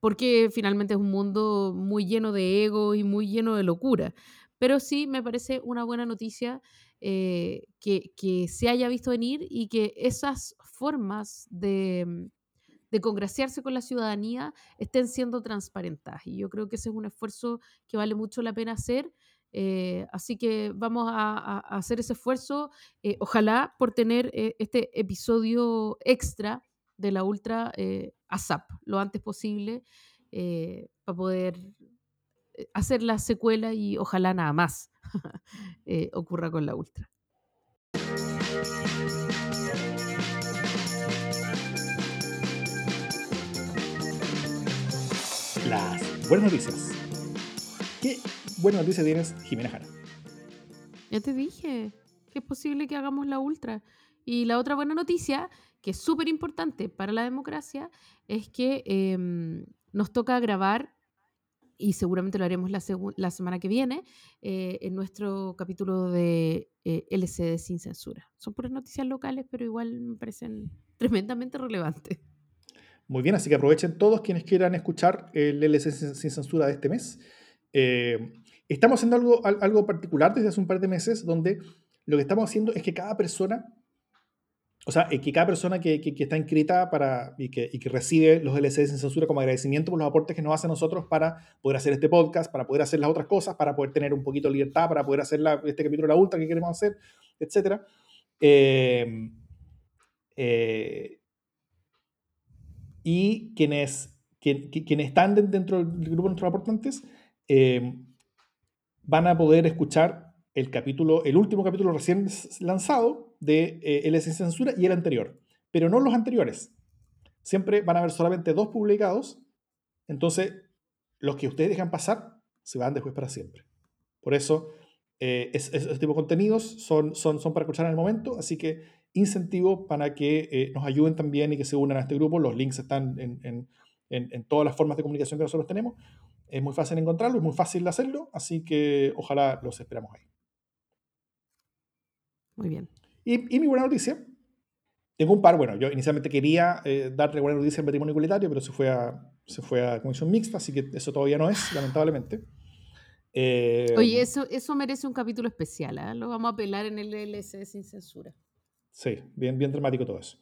[SPEAKER 2] porque finalmente es un mundo muy lleno de ego y muy lleno de locura. Pero sí me parece una buena noticia eh, que, se haya visto venir y que esas formas de, de congraciarse con la ciudadanía estén siendo transparentadas. Y yo creo que ese es un esfuerzo que vale mucho la pena hacer. Eh, así que vamos a, hacer ese esfuerzo, eh, ojalá por tener este episodio extra de la Ultra ASAP lo antes posible para poder hacer la secuela y ojalá nada más eh, ocurra con la Ultra.
[SPEAKER 1] Las buenas noticias. ¿Qué buena noticia tienes, Jimena Jara?
[SPEAKER 2] Ya te dije que es posible que hagamos la Ultra. Y la otra buena noticia, que es súper importante para la democracia, es que em, nos toca grabar y seguramente lo haremos la, la semana que viene, eh, en nuestro capítulo de eh, LCD sin censura. Son puras noticias locales, pero igual me parecen tremendamente relevantes.
[SPEAKER 1] Muy bien, así que aprovechen todos quienes quieran escuchar el LCD sin censura de este mes. Eh, estamos haciendo algo, algo particular desde hace un par de meses, donde lo que estamos haciendo es que cada persona o sea, que cada persona que, que, está inscrita para, y, que, y que recibe los LCD sin censura como agradecimiento por los aportes que nos hace a nosotros para poder hacer este podcast, para poder hacer las otras cosas, para poder tener un poquito de libertad, para poder hacer este capítulo de la ultra que queremos hacer, etc. Eh, eh, y quienes, quienes están dentro del grupo de nuestros aportantes eh, van a poder escuchar el capítulo, el último capítulo recién lanzado de eh, LS Censura y el anterior, pero no los anteriores. Siempre van a haber solamente dos publicados, entonces los que ustedes dejan pasar se van después para siempre. Por eso, eh, ese tipo de contenidos son, son, son para escuchar en el momento, así que incentivo para que eh, nos ayuden también y que se unan a este grupo. Los links están en, en, en todas las formas de comunicación que nosotros tenemos. Es muy fácil encontrarlo, es muy fácil hacerlo, así que ojalá los esperamos ahí.
[SPEAKER 2] Muy bien.
[SPEAKER 1] Y, mi buena noticia, tengo un par, bueno, yo inicialmente quería eh, darle buena noticia al matrimonio igualitario, pero se fue a, se fue a comisión mixta, así que eso todavía no es, lamentablemente.
[SPEAKER 2] Eh, Oye, eso, eso merece un capítulo especial, ¿eh? lo vamos a apelar en el LS sin censura.
[SPEAKER 1] Sí, bien, bien dramático todo eso.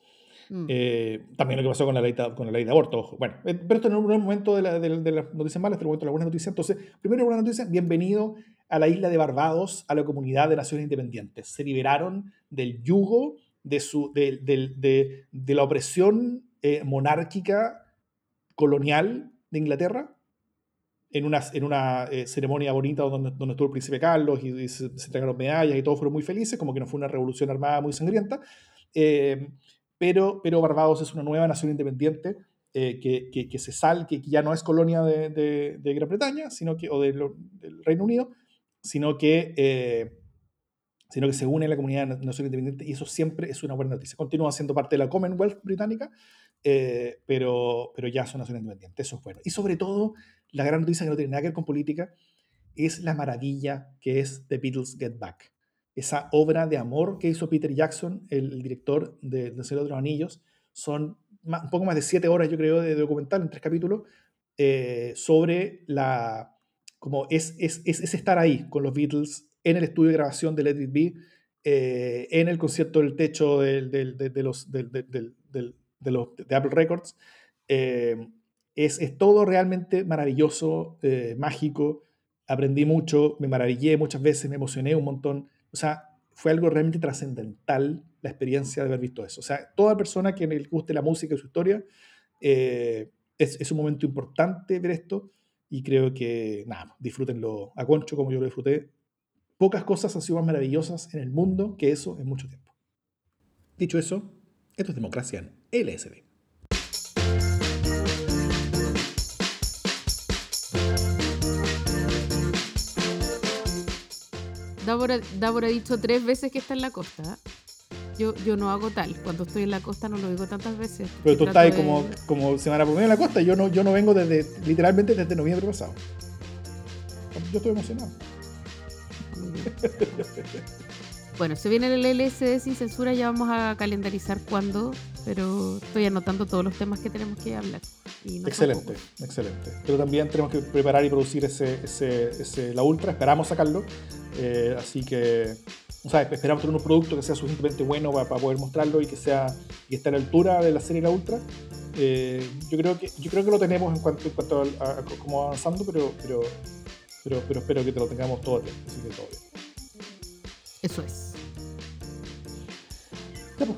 [SPEAKER 1] Mm. Eh, también lo que pasó con la ley, con la ley de aborto, ojo. Bueno, pero esto no es el momento de, la, de, las noticias malas, es el momento de la buena noticia. Entonces, primero, buena noticia, bienvenido a la isla de Barbados, a la comunidad de naciones independientes. Se liberaron del yugo de, su, de, de, de la opresión eh, monárquica colonial de Inglaterra en una, en una eh, ceremonia bonita donde, donde, estuvo el príncipe Carlos y, se, entregaron medallas y todos fueron muy felices, como que no fue una revolución armada muy sangrienta. Eh, pero, pero Barbados es una nueva nación independiente que, que, que, se sal, que ya no es colonia de, de, Gran Bretaña, sino que, o del Reino Unido, sino que, eh, sino que se une a la comunidad nacional independiente y eso siempre es una buena noticia. Continúa siendo parte de la Commonwealth británica, eh, pero, pero ya son naciones independientes, eso es bueno. Y sobre todo, la gran noticia que no tiene nada que ver con política es la maravilla que es The Beatles Get Back. Esa obra de amor que hizo Peter Jackson, el, director de, de Señor de los Anillos, son un poco más de siete horas, yo creo, de documental en tres capítulos, eh, sobre la, como es, es, es, estar ahí con los Beatles en el estudio de grabación de Let It Be, eh, en el concierto del techo de, de, los, de, los, de Apple Records. Eh, es, es, todo realmente maravilloso, eh, mágico. Aprendí mucho, me maravillé muchas veces, me emocioné un montón. O sea, fue algo realmente trascendental la experiencia de haber visto eso. O sea, toda persona que le guste la música y su historia, es, es, un momento importante ver esto y creo que, nada, disfrútenlo a concho como yo lo disfruté. Pocas cosas han sido más maravillosas en el mundo que eso en mucho tiempo. Dicho eso, esto es democracia en LSD.
[SPEAKER 2] Davor, ha dicho tres veces que está en la costa. Yo, yo no hago tal. Cuando estoy en la costa no lo digo tantas veces.
[SPEAKER 1] Pero tú estás ahí como, como semana por medio en la costa. Yo no, yo no vengo desde, literalmente desde noviembre pasado. Yo estoy emocionado.
[SPEAKER 2] Bueno, se viene el LSD sin censura, ya vamos a calendarizar cuándo, pero estoy anotando todos los temas que tenemos que hablar.
[SPEAKER 1] excelente, excelente. Pero también tenemos que preparar y producir ese, ese, la Ultra, esperamos sacarlo, eh, así que, o sea, esperamos tener un producto que sea suficientemente bueno para, poder mostrarlo y que sea y esté a la altura de la serie La Ultra. Eh, yo creo que yo creo que lo tenemos en cuanto, en cuanto a, cómo avanzando, pero, pero, pero, pero espero que te lo tengamos todo bien, así que todo bien.
[SPEAKER 2] Eso es.
[SPEAKER 1] Pues,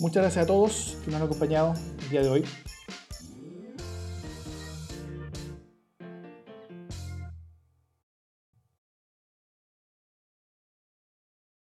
[SPEAKER 1] muchas gracias a todos que nos han acompañado el día de hoy.